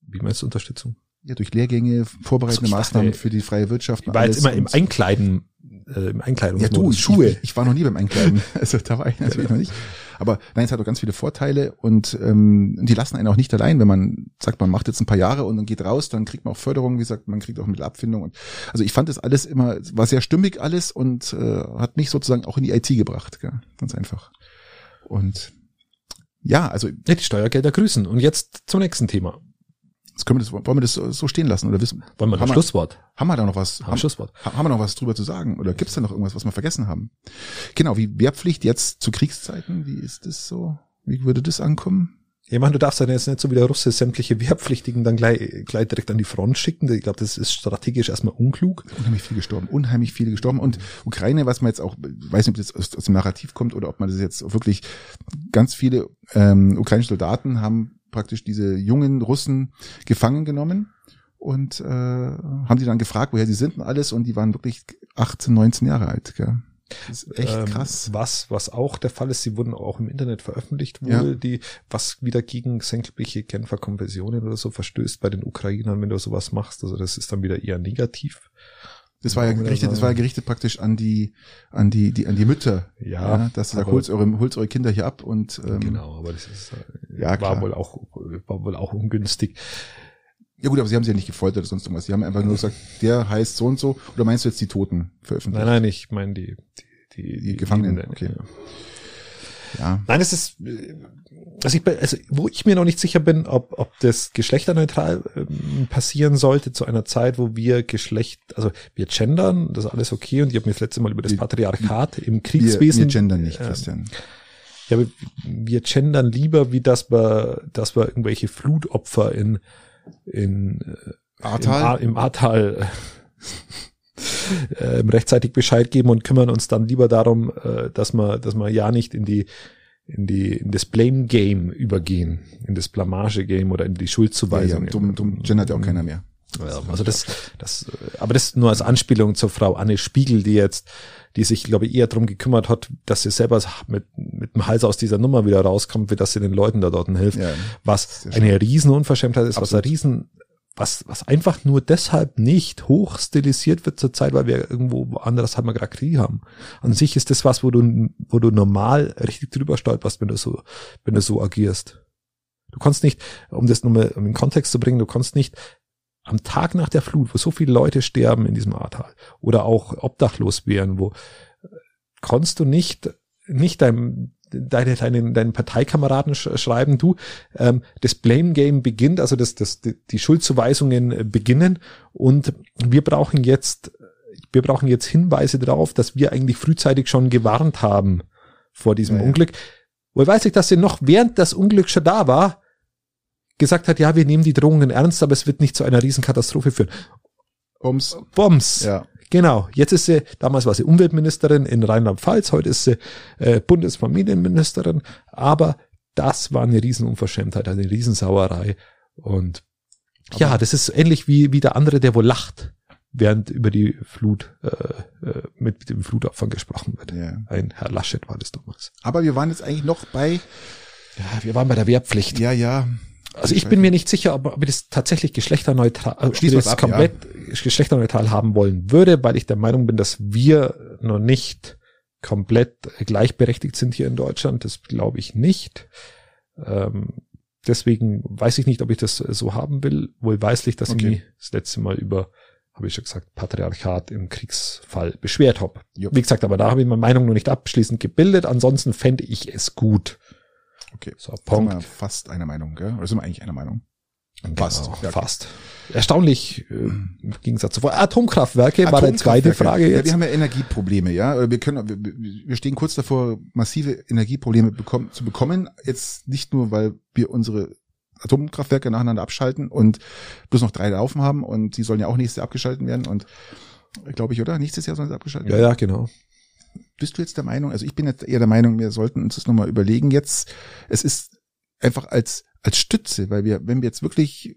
Wie meinst du Unterstützung? Ja, durch Lehrgänge, vorbereitende so, Maßnahmen dachte, für die freie Wirtschaft. Ich war jetzt immer im Einkleiden, äh, im Einkleidungsmodus. Ja, du, Schuhe. Ich, ich, war noch nie beim Einkleiden. [laughs] also da war ich natürlich noch nicht. Aber nein, es hat auch ganz viele Vorteile und ähm, die lassen einen auch nicht allein, wenn man sagt, man macht jetzt ein paar Jahre und dann geht raus, dann kriegt man auch Förderung, wie gesagt, man kriegt auch Mittelabfindung. Und, also ich fand das alles immer, war sehr stimmig alles und äh, hat mich sozusagen auch in die IT gebracht, gell? ganz einfach. Und ja, also ja, die Steuergelder grüßen. Und jetzt zum nächsten Thema. Jetzt können wir das, wollen wir das so stehen lassen oder wissen? Wollen wir das Schlusswort? Haben wir da noch was? Haben, Schlusswort. Haben wir noch was drüber zu sagen? Oder gibt's da noch irgendwas, was wir vergessen haben? Genau, wie Wehrpflicht jetzt zu Kriegszeiten, wie ist das so? Wie würde das ankommen? Ja, man, du darfst dann jetzt nicht so wie der Russe sämtliche Wehrpflichtigen dann gleich, gleich direkt an die Front schicken. Ich glaube, das ist strategisch erstmal unklug. Unheimlich viel gestorben, unheimlich viele gestorben. Und Ukraine, was man jetzt auch, weiß nicht, ob das aus, aus dem Narrativ kommt oder ob man das jetzt wirklich ganz viele ähm, ukrainische Soldaten haben praktisch diese jungen Russen gefangen genommen und äh, haben die dann gefragt, woher sie sind und alles und die waren wirklich 18, 19 Jahre alt. Gell? Das ist echt ähm, krass. Was, was auch der Fall ist, sie wurden auch im Internet veröffentlicht, wohl ja. die, was wieder gegen sämtliche Genfer Konventionen oder so verstößt bei den Ukrainern, wenn du sowas machst. Also das ist dann wieder eher negativ. Das war ja gerichtet, das war ja gerichtet praktisch an die, an die, die, an die Mütter. Ja. ja dass du sagst, holt eure, holt eure Kinder hier ab und, ähm, Genau, aber das ist, äh, ja, war klar. wohl auch, war wohl auch ungünstig. Ja gut, aber sie haben sie ja nicht gefoltert oder sonst irgendwas. Sie haben einfach nur gesagt, der heißt so und so. Oder meinst du jetzt die Toten veröffentlicht? Nein, nein, ich meine die, die, die, die Gefangenen. Okay. Ja. Ja. Nein, es ist, also, ich, also wo ich mir noch nicht sicher bin, ob, ob das geschlechterneutral ähm, passieren sollte zu einer Zeit, wo wir Geschlecht, also wir gendern, das ist alles okay und ich habe mir das letzte Mal über das Patriarchat im Kriegswesen. Wir, wir gendern nicht, Christian. Äh, ja, wir gendern lieber, wie dass wir, dass wir irgendwelche Flutopfer in, in äh, Ahrtal? Im, im Ahrtal äh, rechtzeitig Bescheid geben und kümmern uns dann lieber darum, äh, dass wir, dass wir ja nicht in die in die in das Blame Game übergehen, in das Blamage Game oder in die Schuldzuweisung. Ja, ja, dumm, dumm gendert ja auch keiner mehr. Ja, also das, das, aber das nur als Anspielung zur Frau Anne Spiegel, die jetzt, die sich, glaube ich, eher darum gekümmert hat, dass sie selber mit, mit dem Hals aus dieser Nummer wieder rauskommt, wie dass sie den Leuten da dort hilft. Ja, was eine Riesenunverschämtheit ist, Absolut. was ein Riesen, was, was einfach nur deshalb nicht hoch stilisiert wird zurzeit, weil wir irgendwo woanders halt mal gerade Krieg haben. An sich ist das was, wo du, wo du normal richtig drüber stolperst, wenn du so, wenn du so agierst. Du kannst nicht, um das nochmal um in Kontext zu bringen, du kannst nicht am Tag nach der Flut, wo so viele Leute sterben in diesem Ahrtal oder auch obdachlos werden, wo kannst du nicht, nicht deinem, deine, deinen, deinen Parteikameraden schreiben, du, ähm, das Blame Game beginnt, also das, das, die Schuldzuweisungen beginnen und wir brauchen jetzt, wir brauchen jetzt Hinweise darauf, dass wir eigentlich frühzeitig schon gewarnt haben vor diesem ja, ja. Unglück. Wohl weiß ich, dass sie noch während das Unglück schon da war, gesagt hat, ja, wir nehmen die Drohungen ernst, aber es wird nicht zu einer Riesenkatastrophe führen. Bums. Bums. Ja. Genau. Jetzt ist sie, damals war sie Umweltministerin in Rheinland-Pfalz, heute ist sie äh, Bundesfamilienministerin, aber das war eine Riesenunverschämtheit, eine Riesensauerei. Und aber ja, das ist ähnlich wie, wie der andere, der wohl lacht, während über die Flut, äh, äh, mit dem Flutopfern gesprochen wird. Ja. Ein Herr Laschet war das damals. Aber wir waren jetzt eigentlich noch bei, ja, wir waren bei der Wehrpflicht. Ja, ja. Also ich bin mir nicht sicher, ob, ob ich das tatsächlich geschlechterneutral, ob ich das ab, komplett ja. geschlechterneutral haben wollen würde, weil ich der Meinung bin, dass wir noch nicht komplett gleichberechtigt sind hier in Deutschland. Das glaube ich nicht. Ähm, deswegen weiß ich nicht, ob ich das so haben will. Wohl weißlich, dass okay. ich mich das letzte Mal über, habe ich schon gesagt, Patriarchat im Kriegsfall beschwert habe. Wie gesagt, aber da habe ich meine Meinung noch nicht abschließend gebildet. Ansonsten fände ich es gut. Okay, so, Punkt. Sind wir fast einer Meinung, gell? Oder sind wir eigentlich einer Meinung? Fast. Genau, ja, fast. Erstaunlich äh, im Gegensatz zu Atomkraftwerke war die zweite Frage jetzt. Ja, wir haben ja Energieprobleme, ja. Wir können, wir, wir stehen kurz davor, massive Energieprobleme bekommen, zu bekommen. Jetzt nicht nur, weil wir unsere Atomkraftwerke nacheinander abschalten und bloß noch drei laufen haben und die sollen ja auch nächstes Jahr abgeschalten werden und glaube ich, oder? Nächstes Jahr sollen sie abgeschaltet werden. Ja, ja, genau bist du jetzt der Meinung, also ich bin jetzt eher der Meinung, wir sollten uns das nochmal überlegen jetzt. Es ist einfach als, als Stütze, weil wir, wenn wir jetzt wirklich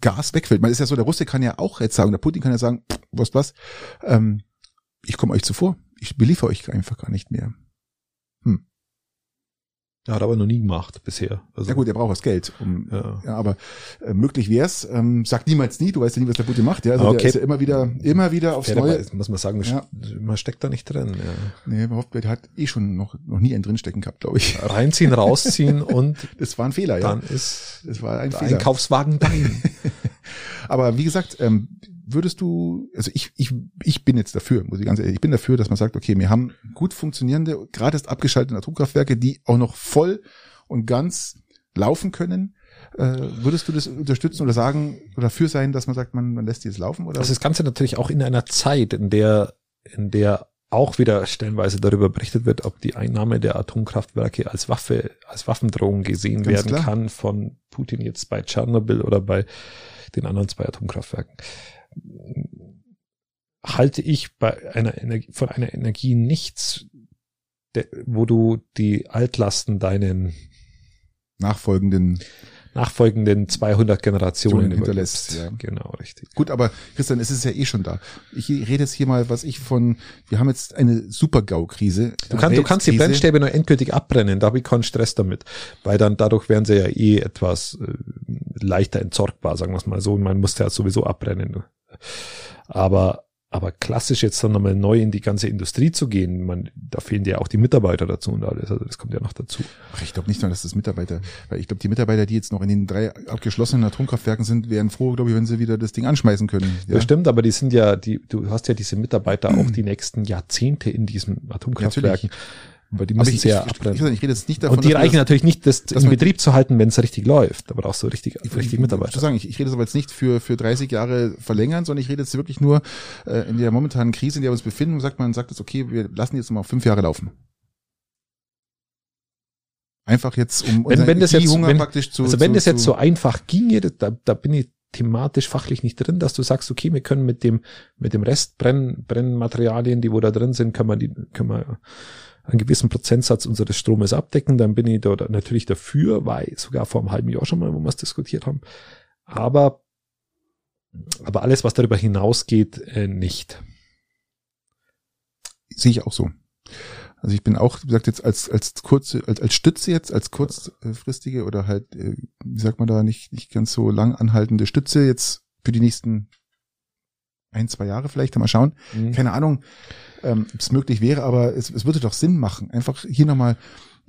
Gas wegfällt, man ist ja so, der Russe kann ja auch jetzt sagen, der Putin kann ja sagen, was was, ähm, ich komme euch zuvor. ich beliefere euch einfach gar nicht mehr. Hm. Er hat aber noch nie gemacht bisher. Also, ja gut, er braucht das Geld. Um, ja. ja aber äh, möglich wär's. Ähm, sagt niemals nie. Du weißt ja nie, was der Putin macht. Ja, also okay. der ist ja immer wieder, immer wieder aufs ja, Neue. muss man sagen, ja. man steckt da nicht drin. Ja. Nee, überhaupt, der hat eh schon noch noch nie einen drinstecken gehabt, glaube ich. Reinziehen, rausziehen [laughs] und das war ein Fehler. Ja. Dann ist das war ein Fehler. Einkaufswagen dein. [laughs] aber wie gesagt, ähm, würdest du, also ich, ich, ich bin jetzt dafür, muss ich ganz ehrlich, ich bin dafür, dass man sagt, okay, wir haben gut funktionierende, gerade erst abgeschaltete Atomkraftwerke, die auch noch voll und ganz laufen können. Äh, würdest du das unterstützen oder sagen oder dafür sein, dass man sagt, man, man lässt die jetzt laufen? Oder? Also das Ganze natürlich auch in einer Zeit, in der, in der auch wieder stellenweise darüber berichtet wird, ob die Einnahme der Atomkraftwerke als Waffe, als Waffendrohung gesehen Ganz werden klar. kann von Putin jetzt bei Tschernobyl oder bei den anderen zwei Atomkraftwerken halte ich bei einer Energie, von einer Energie nichts, wo du die Altlasten deinen nachfolgenden nachfolgenden 200 Generationen hinterlässt. Ja. Genau, richtig. Gut, aber Christian, es ist ja eh schon da. Ich rede jetzt hier mal, was ich von, wir haben jetzt eine Super-GAU-Krise. Du, kann, du kannst die Brennstäbe nur endgültig abbrennen, da habe ich keinen Stress damit, weil dann dadurch wären sie ja eh etwas äh, leichter entsorgbar, sagen wir es mal so. Man muss ja sowieso abbrennen. Aber, aber klassisch jetzt dann nochmal neu in die ganze Industrie zu gehen, man, da fehlen ja auch die Mitarbeiter dazu und alles, also das kommt ja noch dazu. Ach, ich glaube nicht nur, dass das Mitarbeiter, weil ich glaube, die Mitarbeiter, die jetzt noch in den drei abgeschlossenen Atomkraftwerken sind, wären froh, glaube ich, wenn sie wieder das Ding anschmeißen können. Ja, ja stimmt, aber die sind ja, die, du hast ja diese Mitarbeiter auch die nächsten Jahrzehnte in diesen Atomkraftwerken. Natürlich. Weil die müssen sehr abbrennen. Ich, ich, rede jetzt nicht davon, und die reichen natürlich nicht, das in Betrieb zu halten, wenn es richtig läuft, aber auch so richtig, ich, richtig Mitarbeiter. Ich, sagen, ich, ich rede aber jetzt nicht für, für 30 Jahre verlängern, sondern ich rede jetzt wirklich nur äh, in der momentanen Krise, in der wir uns befinden, sagt man, sagt jetzt, okay, wir lassen jetzt mal fünf Jahre laufen. Einfach jetzt, um wenn, wenn das jetzt, wenn, praktisch zu Also wenn zu, das jetzt so einfach ginge, da, da bin ich thematisch fachlich nicht drin, dass du sagst, okay, wir können mit dem mit dem Rest Brenn, Brennmaterialien, die wo da drin sind, können wir die können wir einen gewissen Prozentsatz unseres Stromes abdecken, dann bin ich da natürlich dafür, weil sogar vor einem halben Jahr schon mal, wo wir es diskutiert haben. Aber, aber alles, was darüber hinausgeht, äh, nicht. Sehe ich auch so. Also ich bin auch, wie gesagt, jetzt als, als kurze, als, als Stütze jetzt, als kurzfristige oder halt, äh, wie sagt man da, nicht, nicht ganz so lang anhaltende Stütze jetzt für die nächsten ein, zwei Jahre vielleicht, mal schauen. Mhm. Keine Ahnung, ähm, ob es möglich wäre, aber es, es würde doch Sinn machen. Einfach hier nochmal,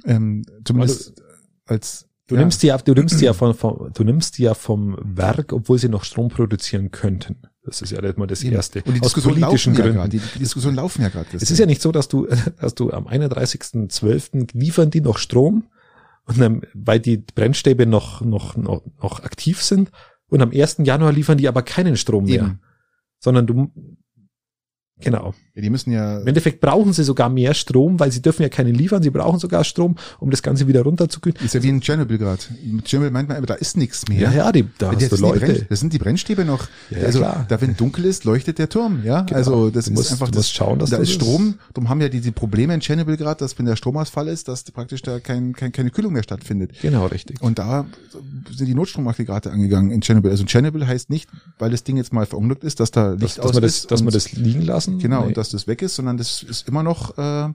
ähm, zumindest also, als Du ja. nimmst die ja, du nimmst die ja von, von, du nimmst die ja vom Werk, obwohl sie noch Strom produzieren könnten. Das ist ja mal das Erste. Und die Diskussionen laufen Gründen. ja gerade. Die, die Diskussionen laufen ja gerade. Es ist ja nicht so, dass du, [laughs] dass du am 31.12. liefern die noch Strom und dann, weil die Brennstäbe noch, noch, noch, noch aktiv sind und am 1. Januar liefern die aber keinen Strom mehr. Eben sondern du, Genau. Ja, die müssen ja. Im Endeffekt brauchen sie sogar mehr Strom, weil sie dürfen ja keinen liefern. Sie brauchen sogar Strom, um das Ganze wieder runterzukühlen. Ist ja wie in Tschernobyl gerade. Mit Tschernobyl meint man aber, da ist nichts mehr. Ja, ja, die, da hast du Leute. das sind die Brennstäbe noch. Ja, also, klar. da wenn dunkel ist, leuchtet der Turm, ja. Genau. Also, das du ist musst, einfach das. schauen, dass da ist Strom. Darum haben ja diese Probleme in Tschernobyl gerade, dass wenn der Stromausfall ist, dass praktisch da kein, kein, keine Kühlung mehr stattfindet. Genau, richtig. Und da sind die Notstromaggregate angegangen in Tschernobyl. Also Tschernobyl heißt nicht, weil das Ding jetzt mal verunglückt ist, dass da Licht dass, aus dass man das, Dass man das liegen lassen. Genau, nee. und dass das weg ist, sondern das ist immer noch äh,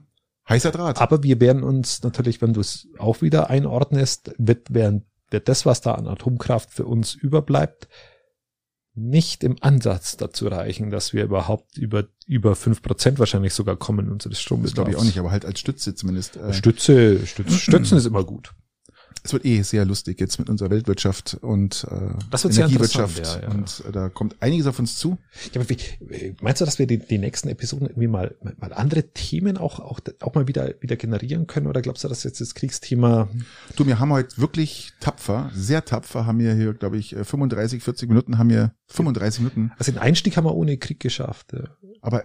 heißer Draht. Aber wir werden uns natürlich, wenn du es auch wieder einordnest, wird, werden, wird das, was da an Atomkraft für uns überbleibt, nicht im Ansatz dazu reichen, dass wir überhaupt über über fünf Prozent wahrscheinlich sogar kommen unseres Stromes. Das glaube ich auch nicht, aber halt als Stütze zumindest. Äh Stütze, Stütze, Stützen [clears throat] ist immer gut es wird eh sehr lustig jetzt mit unserer Weltwirtschaft und äh, Energiewirtschaft ja, ja. und äh, da kommt einiges auf uns zu. Ja, aber wie, meinst du, dass wir die, die nächsten Episoden irgendwie mal mal andere Themen auch auch auch mal wieder wieder generieren können oder glaubst du, dass jetzt das Kriegsthema? Du, wir haben heute wirklich tapfer, sehr tapfer, haben wir hier, glaube ich, 35, 40 Minuten haben wir 35 Minuten. Also den Einstieg haben wir ohne Krieg geschafft. Ja. Aber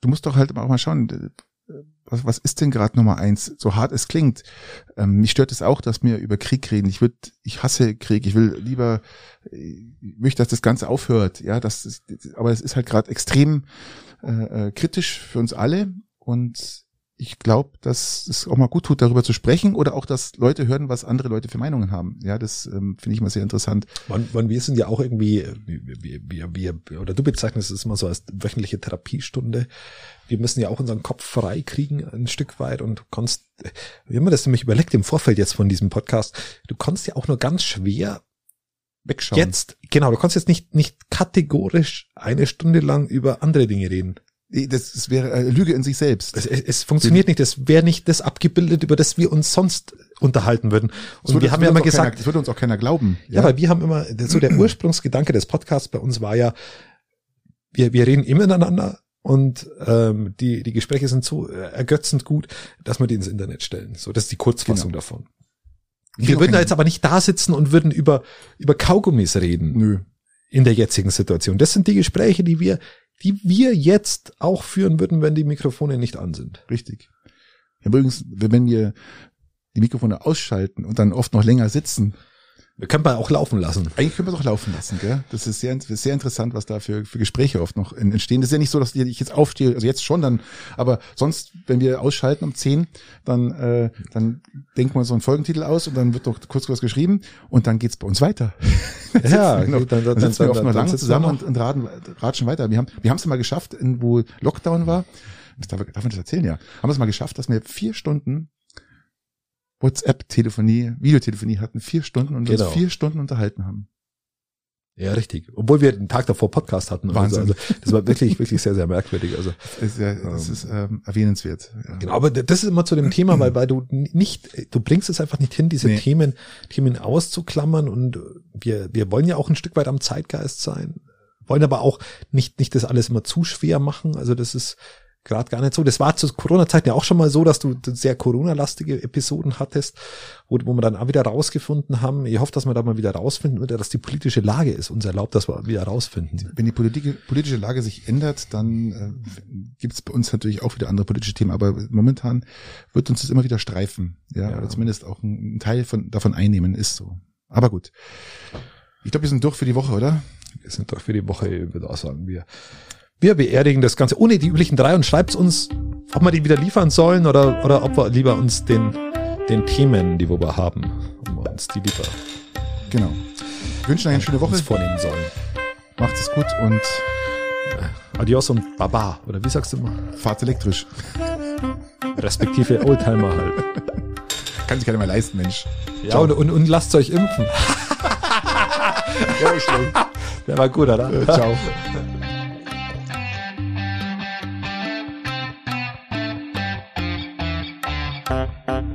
du musst doch halt auch mal schauen was, was ist denn gerade Nummer eins? So hart es klingt. Ähm, mich stört es auch, dass wir über Krieg reden. Ich würde, ich hasse Krieg. Ich will lieber, ich möchte, dass das Ganze aufhört. Ja, das ist, aber es ist halt gerade extrem äh, äh, kritisch für uns alle und ich glaube, dass es auch mal gut tut, darüber zu sprechen oder auch, dass Leute hören, was andere Leute für Meinungen haben. Ja, das ähm, finde ich immer sehr interessant. Man, man, wir sind ja auch irgendwie, wir, wir, wir, oder du bezeichnest es immer so als wöchentliche Therapiestunde. Wir müssen ja auch unseren Kopf frei kriegen ein Stück weit und kannst, wir haben das nämlich überlegt im Vorfeld jetzt von diesem Podcast, du kannst ja auch nur ganz schwer wegschauen. Jetzt, genau, du kannst jetzt nicht, nicht kategorisch eine Stunde lang über andere Dinge reden. Das, das wäre eine Lüge in sich selbst. Es, es, funktioniert nicht. Das wäre nicht das abgebildet, über das wir uns sonst unterhalten würden. Und wir haben ja immer gesagt, keiner, das würde uns auch keiner glauben. Ja, ja, weil wir haben immer so der Ursprungsgedanke des Podcasts bei uns war ja, wir wir reden immer miteinander und ähm, die die Gespräche sind so ergötzend gut, dass wir die ins Internet stellen. So, das ist die Kurzfassung genau. davon. Wir würden da jetzt aber nicht da sitzen und würden über über Kaugummis reden. Nö. In der jetzigen Situation. Das sind die Gespräche, die wir die wir jetzt auch führen würden, wenn die Mikrofone nicht an sind. Richtig. Übrigens, wenn wir die Mikrofone ausschalten und dann oft noch länger sitzen, wir können wir auch laufen lassen. Eigentlich können wir es auch laufen lassen, gell? Das ist sehr, sehr interessant, was da für, für Gespräche oft noch entstehen. Das ist ja nicht so, dass ich jetzt aufstehe, also jetzt schon dann, aber sonst, wenn wir ausschalten um zehn, dann, äh, dann denken wir uns so einen Folgentitel aus und dann wird doch kurz was geschrieben und dann geht's bei uns weiter. [laughs] ja, noch, dann, dann, dann sitzen wir oft noch lange zusammen und, und raten, ratschen weiter. Wir haben, wir es mal geschafft, in, wo Lockdown war, darf, darf man das erzählen, ja, haben wir es mal geschafft, dass wir vier Stunden WhatsApp-Telefonie, Videotelefonie hatten, vier Stunden und genau. uns vier Stunden unterhalten haben. Ja, richtig. Obwohl wir den Tag davor Podcast hatten. Wahnsinn. Also, also das war wirklich, wirklich sehr, sehr merkwürdig. Also das ist, ja, das ähm, ist ähm, erwähnenswert. Ja. Genau, aber das ist immer zu dem Thema, weil, weil du nicht, du bringst es einfach nicht hin, diese nee. Themen, Themen auszuklammern und wir, wir wollen ja auch ein Stück weit am Zeitgeist sein, wollen aber auch nicht, nicht das alles immer zu schwer machen. Also das ist, gerade gar nicht so. Das war zu Corona-Zeiten ja auch schon mal so, dass du sehr Corona-lastige Episoden hattest, wo, wo wir dann auch wieder rausgefunden haben. Ich hoffe, dass wir da mal wieder rausfinden, oder dass die politische Lage ist uns erlaubt, dass wir wieder rausfinden. Wenn die Politik, politische Lage sich ändert, dann äh, gibt es bei uns natürlich auch wieder andere politische Themen. Aber momentan wird uns das immer wieder streifen, ja, ja. oder zumindest auch ein, ein Teil von davon einnehmen ist so. Aber gut. Ich glaube, wir sind durch für die Woche, oder? Wir sind durch für die Woche, würde auch sagen, wir wir beerdigen das Ganze ohne die üblichen drei und schreibt uns, ob wir die wieder liefern sollen oder, oder ob wir lieber uns den, den Themen, die wir haben, um uns die lieber. Genau. Wir wünschen euch eine schöne Woche. vornehmen sollen. Macht es gut und äh, Adios und Baba. Oder wie sagst du immer? Fahrt elektrisch. Respektive Oldtimer halt. Kann sich keiner mehr leisten, Mensch. Ja, und, und, und lasst euch impfen. [laughs] ja, schlimm. Der war gut, oder? Äh, ciao. 嗯。